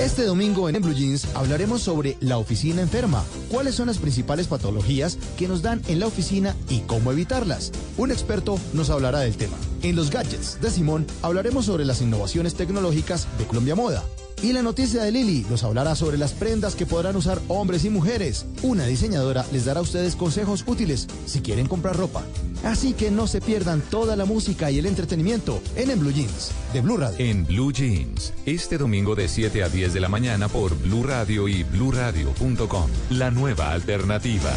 Este domingo en, Blue Jeans hablaremos sobre la oficina enferma, cuáles son las principales patologías que nos dan en la oficina y cómo evitarlas. Un experto nos hablará del tema. En los gadgets de Simón hablaremos sobre las innovaciones tecnológicas de Colombia Moda. Y la noticia de Lili nos hablará sobre las prendas que podrán usar hombres y mujeres. Una diseñadora les dará a ustedes consejos útiles si quieren comprar ropa. Así que no se pierdan toda la música y el entretenimiento en, en Blue Jeans de Blue Radio. En Blue Jeans, este domingo de 7 a 10 de la mañana por Blue Radio y bluradio.com. La nueva alternativa.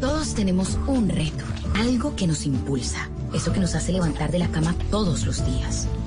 Todos tenemos un reto, algo que nos impulsa, eso que nos hace levantar de la cama todos los días,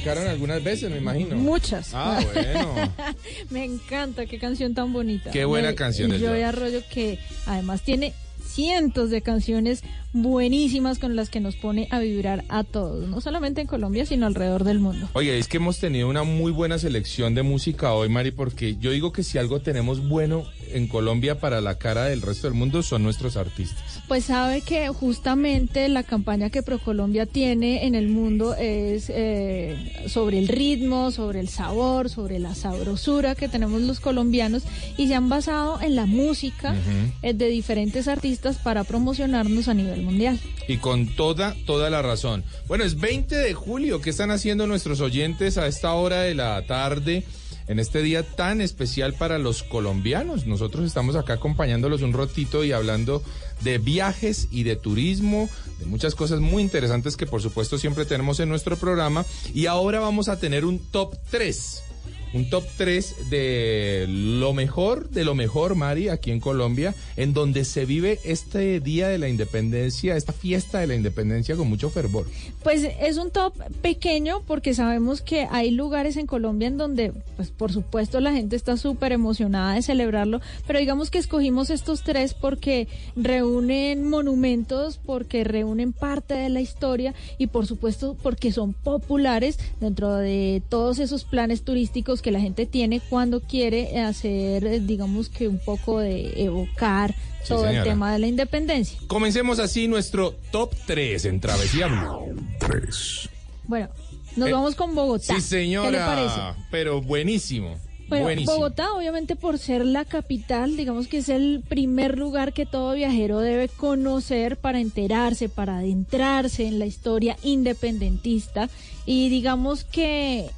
Dedicaron algunas veces, me imagino. Muchas. Ah, bueno. Me encanta, qué canción tan bonita. Qué buena Yo- canción Joey Joy. Arroyo que además tiene cientos de canciones buenísimas con las que nos pone a vibrar a todos, no solamente en Colombia, sino alrededor del mundo. Oye, es que hemos tenido una muy buena selección de música hoy, Mari, porque yo digo que si algo tenemos bueno en Colombia para la cara del resto del mundo son nuestros artistas. Pues sabe que justamente la campaña que ProColombia tiene en el mundo es eh, sobre el ritmo, sobre el sabor, sobre la sabrosura que tenemos los colombianos y se han basado en la música eh, de diferentes artistas para promocionarnos a nivel mundial. Y con toda, toda la razón. Bueno, es 20 de julio. ¿Qué están haciendo nuestros oyentes a esta hora de la tarde? En este día tan especial para los colombianos. Nosotros estamos acá acompañándolos un ratito y hablando de viajes y de turismo, de muchas cosas muy interesantes que por supuesto siempre tenemos en nuestro programa. Y ahora vamos a tener un top 3 un top 3 de lo mejor, de lo mejor, Mari, aquí en Colombia, en donde se vive este Día de la Independencia, esta fiesta de la Independencia con mucho fervor. Pues es un top pequeño porque sabemos que hay lugares en Colombia en donde, pues por supuesto, la gente está súper emocionada de celebrarlo, pero digamos que escogimos estos tres porque reúnen monumentos, porque reúnen parte de la historia y por supuesto porque son populares dentro de todos esos planes turísticos que la gente tiene cuando quiere hacer, eh, digamos que un poco de evocar Sí, todo el tema de la independencia. Comencemos así nuestro top 3 en Travesía Blue. 3. Bueno, nos Eh, vamos con Bogotá. Sí, señora. ¿Qué le parece? Pero buenísimo. Bueno, buenísimo. Bogotá, obviamente por ser la capital, digamos que es el primer lugar que todo viajero debe conocer para enterarse, para adentrarse en la historia independentista. Y digamos que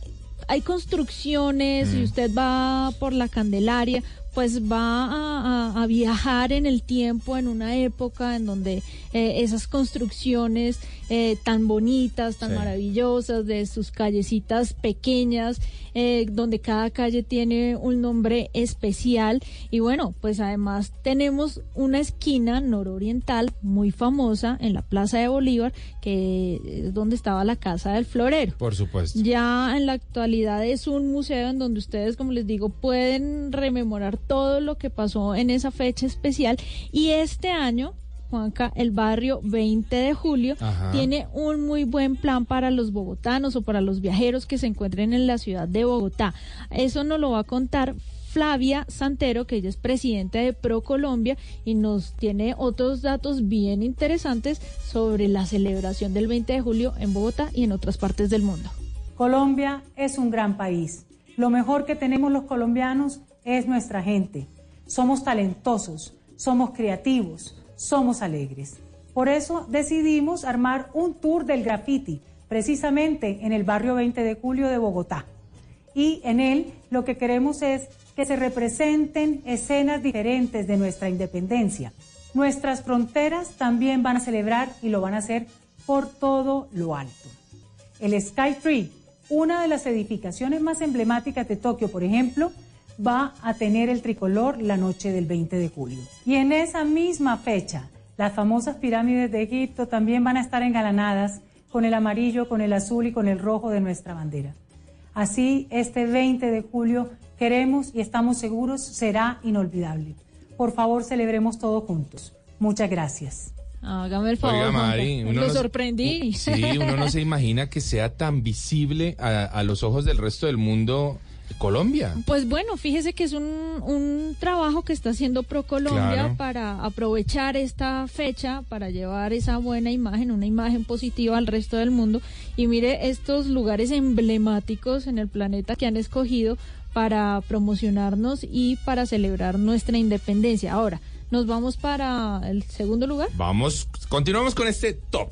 hay construcciones y usted va por la Candelaria, pues va a, a- a viajar en el tiempo, en una época en donde eh, esas construcciones eh, tan bonitas, tan Sí. maravillosas, de sus callecitas pequeñas, eh, donde cada calle tiene un nombre especial. Y bueno, pues además tenemos una esquina nororiental muy famosa en la Plaza de Bolívar, que es donde estaba la Casa del Florero. Por supuesto. Ya en la actualidad es un museo en donde ustedes, como les digo, pueden rememorar todo lo que pasó en esa fecha especial. Y este año, Juanca, el barrio 20 de julio Ajá. tiene un muy buen plan para los bogotanos o para los viajeros que se encuentren en la ciudad de Bogotá. Eso nos lo va a contar. Flavia Santero, que ella es presidenta de ProColombia y nos tiene otros datos bien interesantes sobre la celebración del 20 de julio en Bogotá y en otras partes del mundo. Colombia es un gran país. Lo mejor que tenemos los colombianos es nuestra gente. Somos talentosos, somos creativos, somos alegres. Por eso decidimos armar un tour del graffiti, precisamente en el barrio 20 de julio de Bogotá. Y en él lo que queremos es que se representen escenas diferentes de nuestra independencia. Nuestras fronteras también van a celebrar y lo van a hacer por todo lo alto. El Sky Tree, una de las edificaciones más emblemáticas de Tokio, por ejemplo, va a tener el tricolor la noche del 20 de julio. Y en esa misma fecha, las famosas pirámides de Egipto también van a estar engalanadas con el amarillo, con el azul y con el rojo de nuestra bandera. Así, este 20 de julio queremos y estamos seguros será inolvidable. Por favor, celebremos todos juntos. Muchas gracias. Hágame el favor. Oiga, Mari, Juanca. uno Lo no se- sorprendí. Sí, uno no se imagina que sea tan visible a, a los ojos del resto del mundo Colombia. Pues bueno, fíjese que es un, un trabajo que está haciendo ProColombia Claro. para aprovechar esta fecha, para llevar esa buena imagen, una imagen positiva al resto del mundo. Y mire estos lugares emblemáticos en el planeta que han escogido para promocionarnos y para celebrar nuestra independencia. Ahora, nos vamos para el segundo lugar. Vamos, continuamos con este top.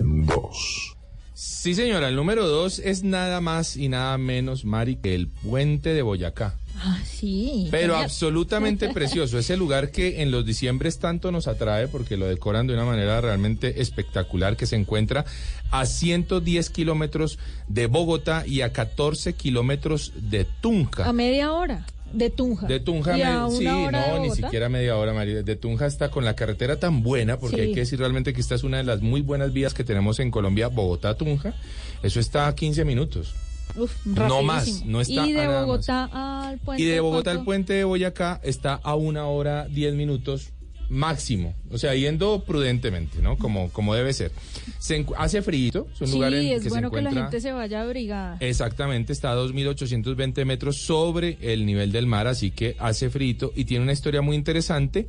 Dos. Sí, señora, el número dos es nada más y nada menos, Mari, que el puente de Boyacá. Ah, sí. Pero absolutamente precioso. Ese lugar que en los diciembres tanto nos atrae porque lo decoran de una manera realmente espectacular que se encuentra a 110 kilómetros de Bogotá y a 14 kilómetros de Tunja. A media hora de Tunja. De Tunja, me- sí, no, ni siquiera media hora, María. De Tunja está con la carretera tan buena, porque Sí. hay que decir realmente que esta es una de las muy buenas vías que tenemos en Colombia, Bogotá-Tunja. Eso está a 15 minutos. Uf, No más, no está Y de a. Bogotá al puente. Y de Bogotá al puente de Boyacá está a una hora 10 minutos máximo. o sea, yendo prudentemente, ¿no? Como, como debe ser. Se hace frío, es un lugar en Sí, que es se bueno que la encuentra... gente se vaya abrigada. Exactamente, está a 2.820 metros sobre el nivel del mar, así que hace frito y tiene una historia muy interesante.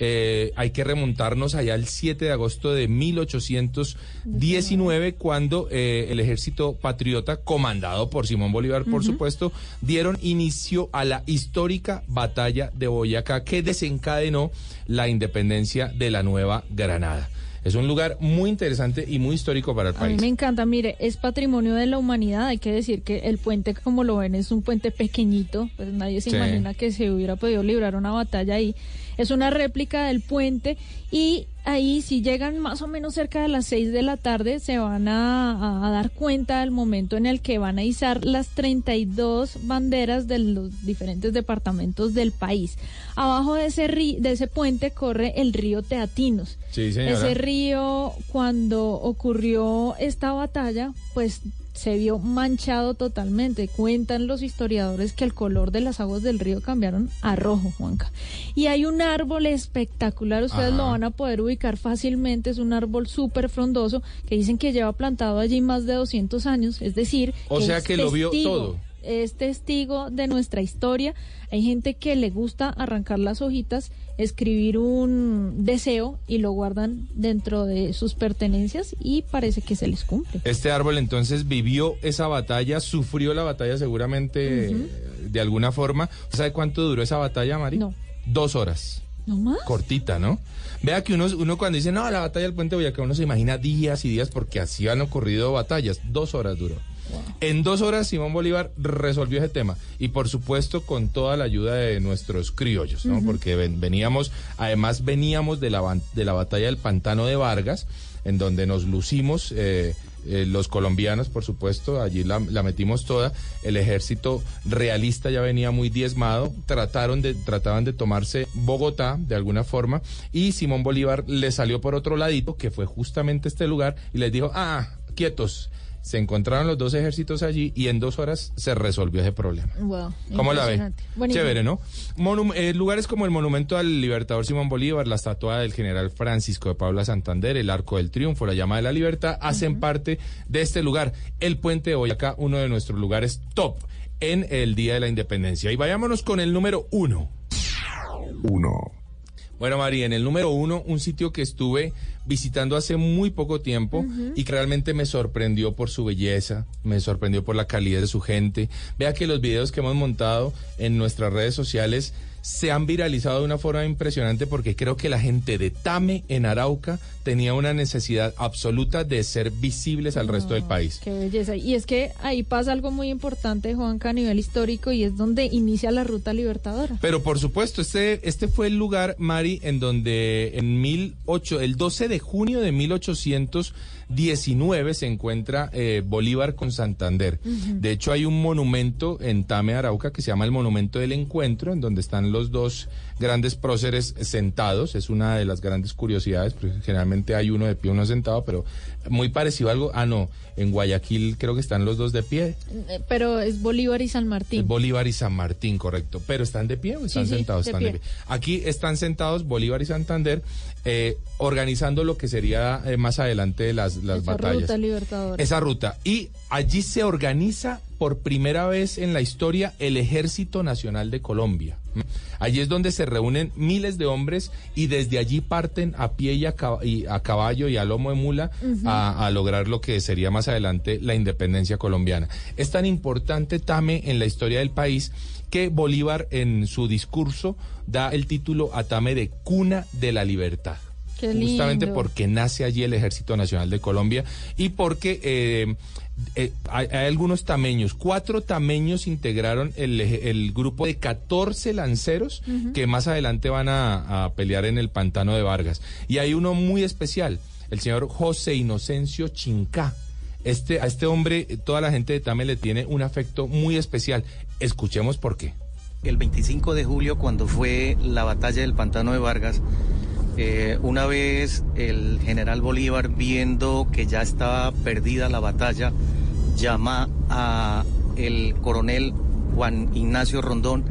Eh, hay que remontarnos allá al 7 de agosto de 1819, cuando eh, el ejército patriota, comandado por Simón Bolívar, por supuesto, dieron inicio a la histórica batalla de Boyacá, que desencadenó la independencia de la Nueva Granada. Es un lugar muy interesante y muy histórico para el A mí país. me encanta, mire, es patrimonio de la humanidad. Hay que decir que el puente, como lo ven, es un puente pequeñito. Pues nadie se Sí. imagina que se hubiera podido librar una batalla ahí. Es una réplica del puente y ahí si llegan más o menos cerca de las 6 de la tarde se van a, dar cuenta del momento en el que van a izar las 32 banderas de los diferentes departamentos del país. Abajo de ese, de ese puente corre el río Teatinos. Sí. Ese río, cuando ocurrió esta batalla, pues se vio manchado totalmente. Cuentan los historiadores que el color de las aguas del río cambiaron a rojo, Juanca. Y hay un árbol espectacular, ustedes Ajá. lo van a poder ubicar fácilmente, es un árbol súper frondoso que dicen que lleva plantado allí más de 200 años, es decir... O sea es que lo vio todo. Es testigo de nuestra historia. Hay gente que le gusta arrancar las hojitas, escribir un deseo y lo guardan dentro de sus pertenencias y parece que se les cumple. Este árbol entonces vivió esa batalla, sufrió la batalla seguramente de alguna forma. ¿Sabe cuánto duró esa batalla, Mari? No. Dos horas. ¿No más? Cortita, ¿no? Vea que uno, uno cuando dice, no, la batalla del puente de Boyacá, uno se imagina días y días porque así han ocurrido batallas. Dos horas duró. En dos horas Simón Bolívar resolvió ese tema y por supuesto con toda la ayuda de nuestros criollos, ¿no? Porque ven- veníamos, además veníamos de la, de la batalla del Pantano de Vargas, en donde nos lucimos eh, eh, los colombianos, por supuesto, allí la, la metimos toda. El ejército realista ya venía muy diezmado, trataron de, trataban de tomarse Bogotá de alguna forma y Simón Bolívar le salió por otro ladito, que fue justamente este lugar, y les dijo, ah, quietos. Se encontraron los dos ejércitos allí y en dos horas se resolvió ese problema. Wow, ¿Cómo la ve? impresionante. Buenísimo. Chévere, ¿no? Monum- eh, lugares como el monumento al libertador Simón Bolívar, la estatua del general Francisco de Paula Santander, el Arco del Triunfo, la Llama de la Libertad, hacen parte de este lugar. El Puente de Boyacá, uno de nuestros lugares top en el Día de la Independencia. Y vayámonos con el número uno. Uno. Bueno, María, en el número uno, un sitio que estuve visitando hace muy poco tiempo y que realmente me sorprendió por su belleza, me sorprendió por la calidad de su gente. Vea que los videos que hemos montado en nuestras redes sociales se han viralizado de una forma impresionante porque creo que la gente de Tame en Arauca tenía una necesidad absoluta de ser visibles al resto del país. Qué belleza. Y es que ahí pasa algo muy importante, Juanca, a nivel histórico, y es donde inicia la ruta libertadora. Pero por supuesto, este, este fue el lugar, Mari, en donde en 18, el 12 de junio de 1819 se encuentra eh, Bolívar con Santander. De hecho, hay un monumento en Tame, Arauca, que se llama el Monumento del Encuentro, en donde están los dos grandes próceres sentados. Es una de las grandes curiosidades, porque generalmente hay uno de pie, uno sentado, pero muy parecido a algo. Ah, no, en Guayaquil creo que están los dos de pie. Eh, Pero es Bolívar y San Es Martín. Bolívar y San Martín, correcto. Pero están de pie o están Sí, sí, sentados, de están de pie. pie. Aquí están sentados Bolívar y Santander eh, organizando lo que sería eh, más adelante las, las Esa batallas. ruta libertadora. Esa ruta. Y allí se organiza por primera vez en la historia el Ejército Nacional de Colombia. Allí es donde se reúnen miles de hombres y desde allí parten a pie y a, caballo y a lomo de mula a, a lograr lo que sería más adelante la independencia colombiana. Es tan importante, Tame, en la historia del país que Bolívar en su discurso da el título a Tame de cuna de la libertad. Qué Justamente lindo. porque nace allí el Ejército Nacional de Colombia y porque eh, eh, hay, hay algunos tameños, cuatro tameños integraron el, grupo de 14 lanceros que más adelante van a, a pelear en el pantano de Vargas. Y hay uno muy especial, el señor José Inocencio Chincá. Este, a este hombre, eh, toda la gente de Tame le tiene un afecto muy especial. Escuchemos por qué. El 25 de julio, cuando fue la batalla del Pantano de Vargas, eh, una vez el general Bolívar, viendo que ya estaba perdida la batalla, llama a el coronel Juan Ignacio Rondón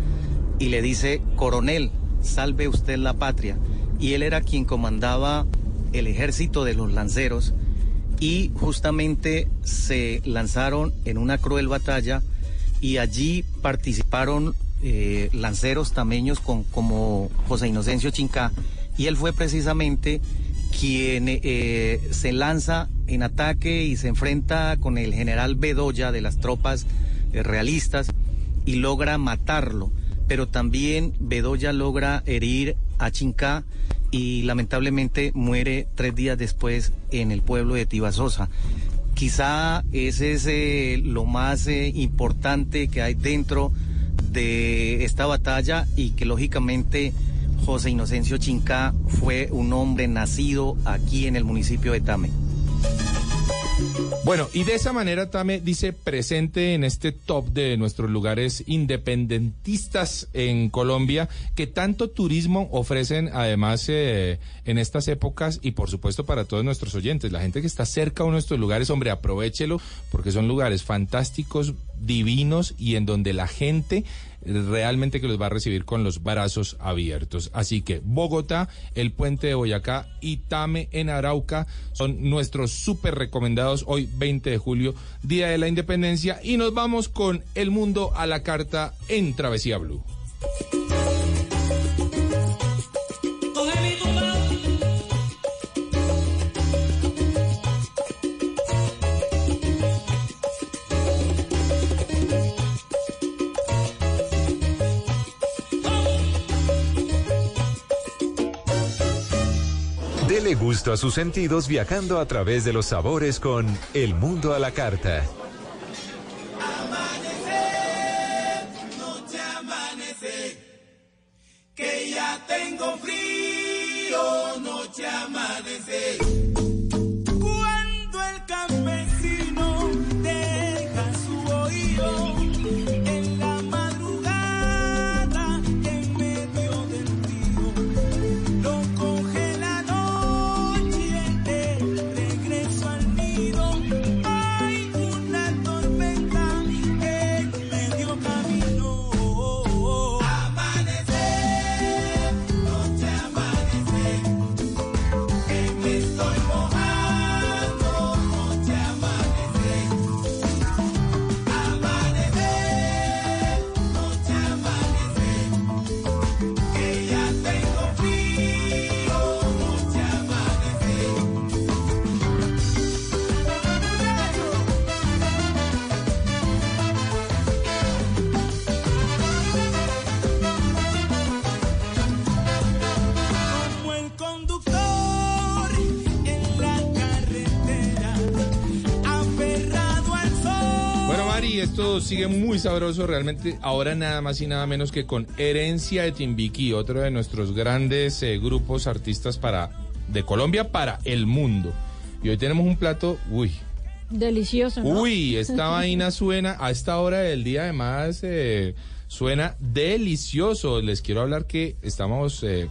y le dice, coronel, salve usted la patria. y él era quien comandaba el ejército de los lanceros y justamente se lanzaron en una cruel batalla y allí participaron eh, lanceros tameños con, como José Inocencio Chinca y él fue precisamente quien eh, se lanza en ataque y se enfrenta con el general Bedoya de las tropas eh, realistas y logra matarlo, pero también Bedoya logra herir a Chinca y lamentablemente muere tres días después en el pueblo de Tibasosa. Quizá ese es eh, lo más importante que hay dentro de esta batalla y que lógicamente José Inocencio Chinca fue un hombre nacido aquí en el municipio de Tame. Bueno, y de esa manera Tame dice presente en este top de nuestros lugares independentistas en Colombia que tanto turismo ofrecen además eh, en estas épocas y por supuesto para todos nuestros oyentes. La gente que está cerca de nuestros lugares, hombre, aprovechelo porque son lugares fantásticos, divinos y en donde la gente realmente que los va a recibir con los brazos abiertos. Así que Bogotá, el puente de Boyacá y Tame en Arauca son nuestros súper recomendados hoy 20 de julio, Día de la Independencia y nos vamos con El Mundo a la Carta en Travesía Blue. Dele gusto a sus sentidos viajando a través de los sabores con El Mundo a la Carta. Muy sabroso realmente. Ahora nada más y nada menos que con Herencia de Timbiquí, otro de nuestros grandes eh, grupos artistas para de Colombia para el mundo. Y hoy tenemos un plato, uy, Delicioso, ¿no? uy, esta vaina suena a esta hora del día además eh, suena delicioso. Les quiero hablar que estamos eh,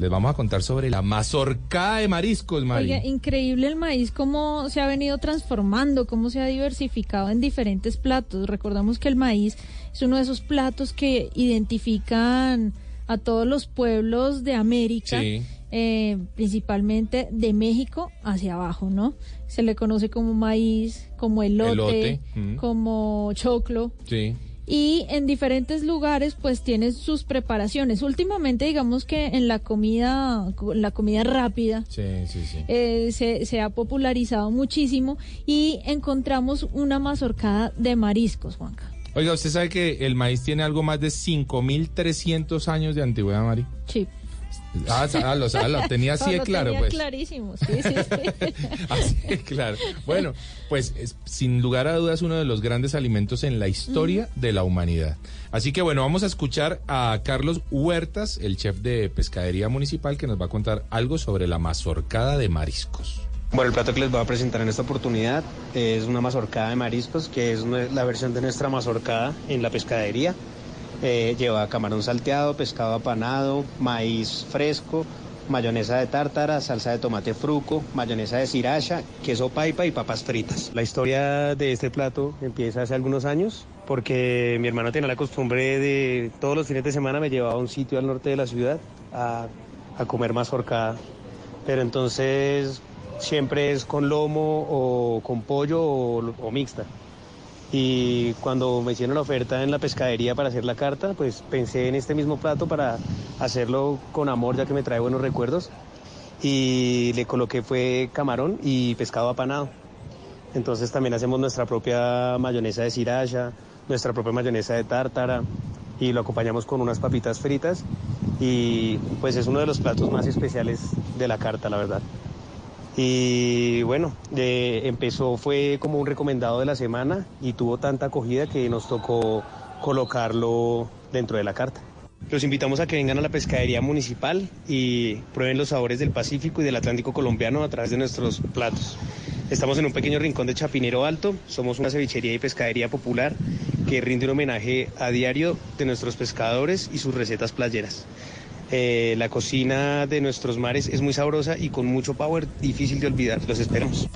les vamos a contar sobre la mazorcada de mariscos, Mari. Oiga, increíble el maíz, cómo se ha venido transformando, cómo se ha diversificado en diferentes platos. Recordamos que el maíz es uno de esos platos que identifican a todos los pueblos de América, Sí. eh, principalmente de México hacia abajo, ¿no? Se le conoce como maíz, como elote, Elote, mm. como choclo Sí. Y en diferentes lugares pues tienen sus preparaciones. Últimamente digamos que en la comida, la comida rápida Sí, sí, sí. eh, se, se ha popularizado muchísimo y encontramos una mazorcada de mariscos, Juanca. Oiga, ¿usted sabe que el maíz tiene algo más de 5.300 años de antigüedad, Mari? Sí. Ah, ah, lo, ah, lo tenía así de claro, tenía pues. clarísimo, sí, sí, sí. Así de claro. Bueno, pues es, sin lugar a dudas uno de los grandes alimentos en la historia de la humanidad. Así que bueno, vamos a escuchar a Carlos Huertas, el chef de Pescadería Municipal, que nos va a contar algo sobre la mazorcada de mariscos. Bueno, el plato que les voy a presentar en esta oportunidad es una mazorcada de mariscos, que es la versión de nuestra mazorcada en la pescadería. Eh, lleva camarón salteado, pescado apanado, maíz fresco, mayonesa de tártara, salsa de tomate fruco, mayonesa de sriracha, queso paipa y papas fritas. La historia de este plato empieza hace algunos años porque mi hermano tenía la costumbre de todos los fines de semana me llevaba a un sitio al norte de la ciudad a a comer mazorcada. Pero entonces siempre es con lomo o con pollo o, o mixta. Y cuando me hicieron la oferta en la pescadería para hacer la carta, pues pensé en este mismo plato para hacerlo con amor, ya que me trae buenos recuerdos. Y le coloqué fue camarón y pescado apanado. Entonces también hacemos nuestra propia mayonesa de sriracha, nuestra propia mayonesa de tártara y lo acompañamos con unas papitas fritas y pues es uno de los platos más especiales de la carta, la verdad. Y bueno, de- empezó, fue como un recomendado de la semana y tuvo tanta acogida que nos tocó colocarlo dentro de la carta. Los invitamos a que vengan a la pescadería municipal y prueben los sabores del Pacífico y del Atlántico colombiano a través de nuestros platos. Estamos en un pequeño rincón de Chapinero Alto, somos una cevichería y pescadería popular que rinde un homenaje a diario de nuestros pescadores y sus recetas playeras. Eh, la cocina de nuestros mares es muy sabrosa y con mucho power, difícil de olvidar. Los esperamos.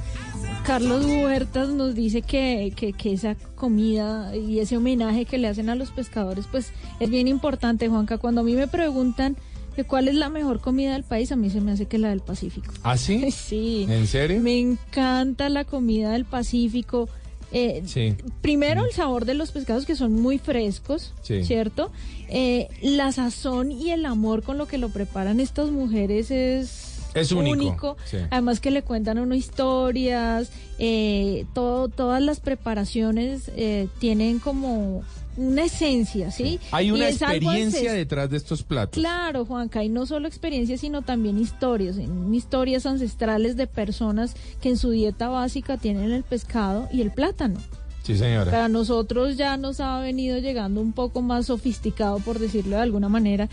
Carlos Huertas nos dice que, que, que esa comida y ese homenaje que le hacen a los pescadores, pues es bien importante, Juanca. Cuando a mí me preguntan que cuál es la mejor comida del país, a mí se me hace que la del Pacífico. ¿Ah, sí? Sí. ¿En serio? Me encanta la comida del Pacífico. Eh, Sí. Primero el sabor de los pescados que son muy frescos, Sí. ¿cierto? Eh, la sazón y el amor con lo que lo preparan estas mujeres es... Es único, sí. Además que le cuentan a uno historias, eh, todo, todas las preparaciones eh, tienen como una esencia, ¿sí? Hay una experiencia detrás de estos platos. Claro, Juanca, y no solo experiencias, sino también historias, historias ancestrales de personas que en su dieta básica tienen el pescado y el plátano. Sí, señora. Para nosotros ya nos ha venido llegando un poco más sofisticado, por decirlo de alguna manera,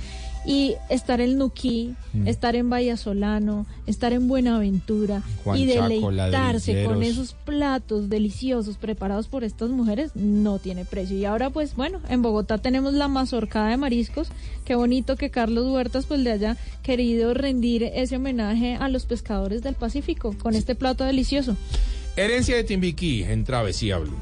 y estar en Nuquí, Mm. estar en Vallasolano, estar en Buenaventura Juan y Chaco, deleitarse con esos platos deliciosos preparados por estas mujeres no tiene precio. Y ahora pues bueno, en Bogotá tenemos la mazorcada de mariscos. Qué bonito que Carlos Huertas pues le haya querido rendir ese homenaje a los pescadores del Pacífico con este plato delicioso. Herencia de Timbiquí en Travesía Blue.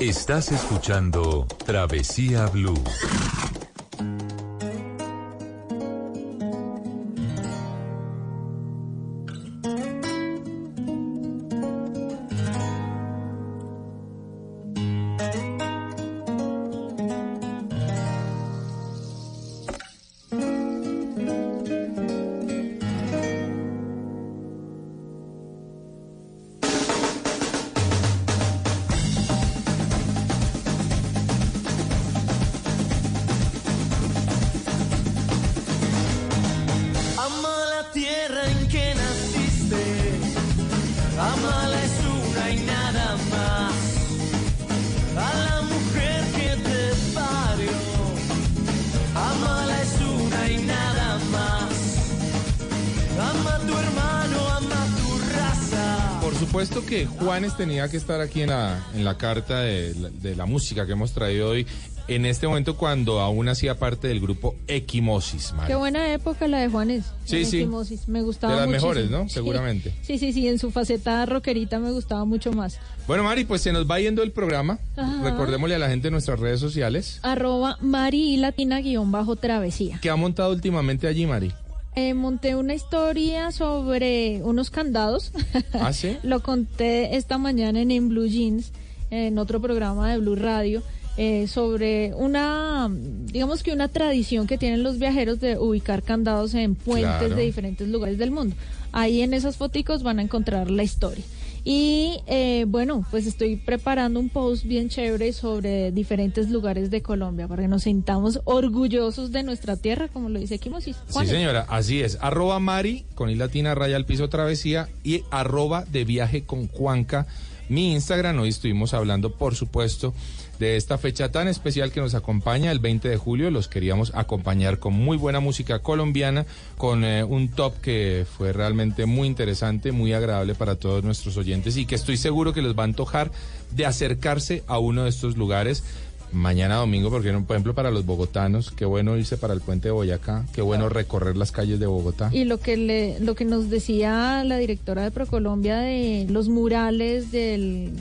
Estás escuchando Travesía Blue. Juanes tenía que estar aquí en la, en la carta de la, de la música que hemos traído hoy, en este momento cuando aún hacía parte del grupo Equimosis. Qué buena época la de Juanes. Sí, sí. Equimosis. Me gustaba De las muchísimo. mejores, ¿no? Seguramente. Sí, sí, sí. En su faceta rockerita me gustaba mucho más. Bueno, Mari, pues se nos va yendo el programa. Ajá. Recordémosle a la gente en nuestras redes sociales. Arroba Mari y Latina guion bajo travesía. ¿Qué ha montado últimamente allí, Mari? Eh, monté una historia sobre unos candados. ¿Ah, sí? Lo conté esta mañana en, en Blue Jeans, en otro programa de Blue Radio, eh, sobre una, digamos que una tradición que tienen los viajeros de ubicar candados en puentes Claro. de diferentes lugares del mundo. Ahí en esas foticos van a encontrar la historia. Y eh, bueno, pues estoy preparando un post bien chévere sobre diferentes lugares de Colombia para que nos sintamos orgullosos de nuestra tierra, como lo dice Kimosis. Sí, señora, así es. Arroba Mari con i latina raya al piso travesía y arroba de viaje con Juanca mi Instagram. Hoy estuvimos hablando, por supuesto, de esta fecha tan especial que nos acompaña el 20 de julio. Los queríamos acompañar con muy buena música colombiana, con eh, un top que fue realmente muy interesante, muy agradable para todos nuestros oyentes y que estoy seguro que les va a antojar de acercarse a uno de estos lugares. Mañana domingo, porque por ejemplo para los bogotanos, qué bueno irse para el puente de Boyacá, qué bueno recorrer las calles de Bogotá. Y lo que le, lo que nos decía la directora de Procolombia de los murales del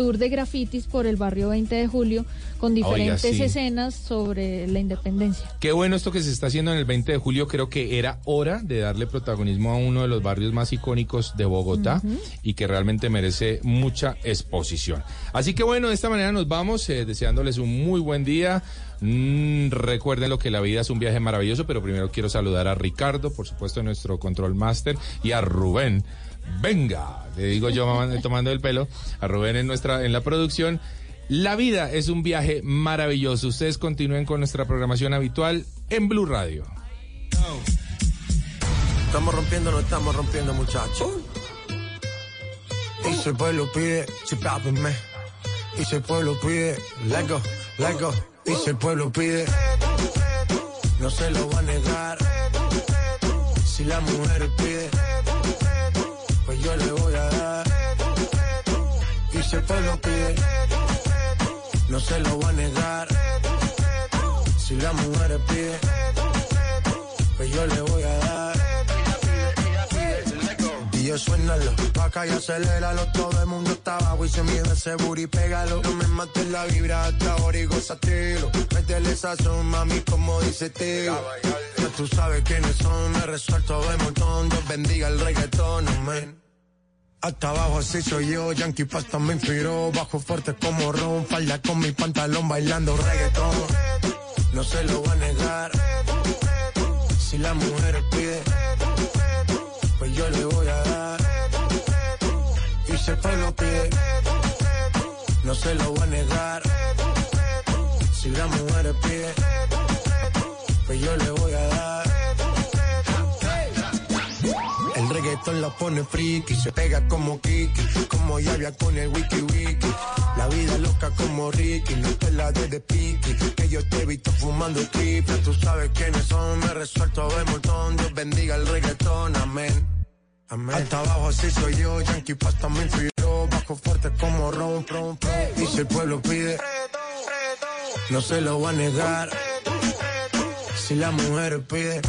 tour de grafitis por el barrio 20 de julio con diferentes sí. escenas sobre la independencia. Qué bueno esto que se está haciendo en el 20 de julio. Creo que era hora de darle protagonismo a uno de los barrios más icónicos de Bogotá y que realmente merece mucha exposición. Así que bueno, de esta manera nos vamos eh, deseándoles un muy buen día. Mm, recuerden lo que la vida es un viaje maravilloso, pero primero quiero saludar a Ricardo, por supuesto, nuestro control master, y a Rubén. Venga, le digo yo tomando el pelo, a Rubén en nuestra en la producción. La vida es un viaje maravilloso. Ustedes continúen con nuestra programación habitual en Blue Radio. Estamos rompiendo, no estamos rompiendo, muchachos. Y si el pueblo pide, chipápenme. Y si el pueblo pide, let go, let go. Y si el pueblo pide, no se lo va a negar. Si la mujer pide, yo le voy a dar. Y si pueblo pide, no se lo va a negar. Si la mujer pide, pues yo le voy a dar. Y yo suénalo, pa' acá y aceléralo. Todo el mundo está abajo y se mide ese booty, pégalo. No me mates la vibra hasta ahora y gozatelo. Métele sazón, mami, como dice tío. Ya tú sabes quiénes son, me resuelto de montón. Dios bendiga el reggaetón, amén. Hasta abajo así soy yo, Yankee Pasta me inspiró Bajo fuerte como Ron, falda con mi pantalón bailando reggaetón. No se lo va a negar. Si la mujer pide Pues yo le voy a dar. Y si el pueblo pide No se lo va a negar. Si la mujer pide Pues yo le voy a dar el reggaetón la pone friki, se pega como Kiki, como Yavia con el wiki wiki. La vida loca como Ricky, no te la de de piqui, que yo te he visto fumando triple. Tú sabes quiénes son, me resuelto de montón. Dios bendiga el reggaetón, amén. Amén. Hasta abajo así soy yo, Yankee Pasta me inspiró, bajo fuerte como Ron, Ron, Ron. Y si el pueblo pide, no se lo va a negar. Si la mujer pide,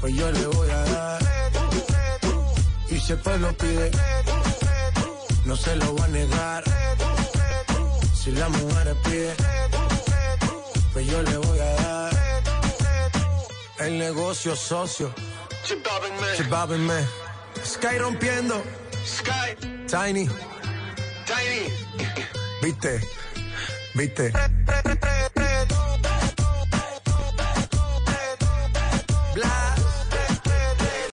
pues yo le voy a dar. Si el pueblo pide, no se lo va a negar. Si la mujer pide, pues yo le voy a dar. El negocio socio. Chipápenme. Sky rompiendo. Sky. Tiny. Tiny. Viste. Viste.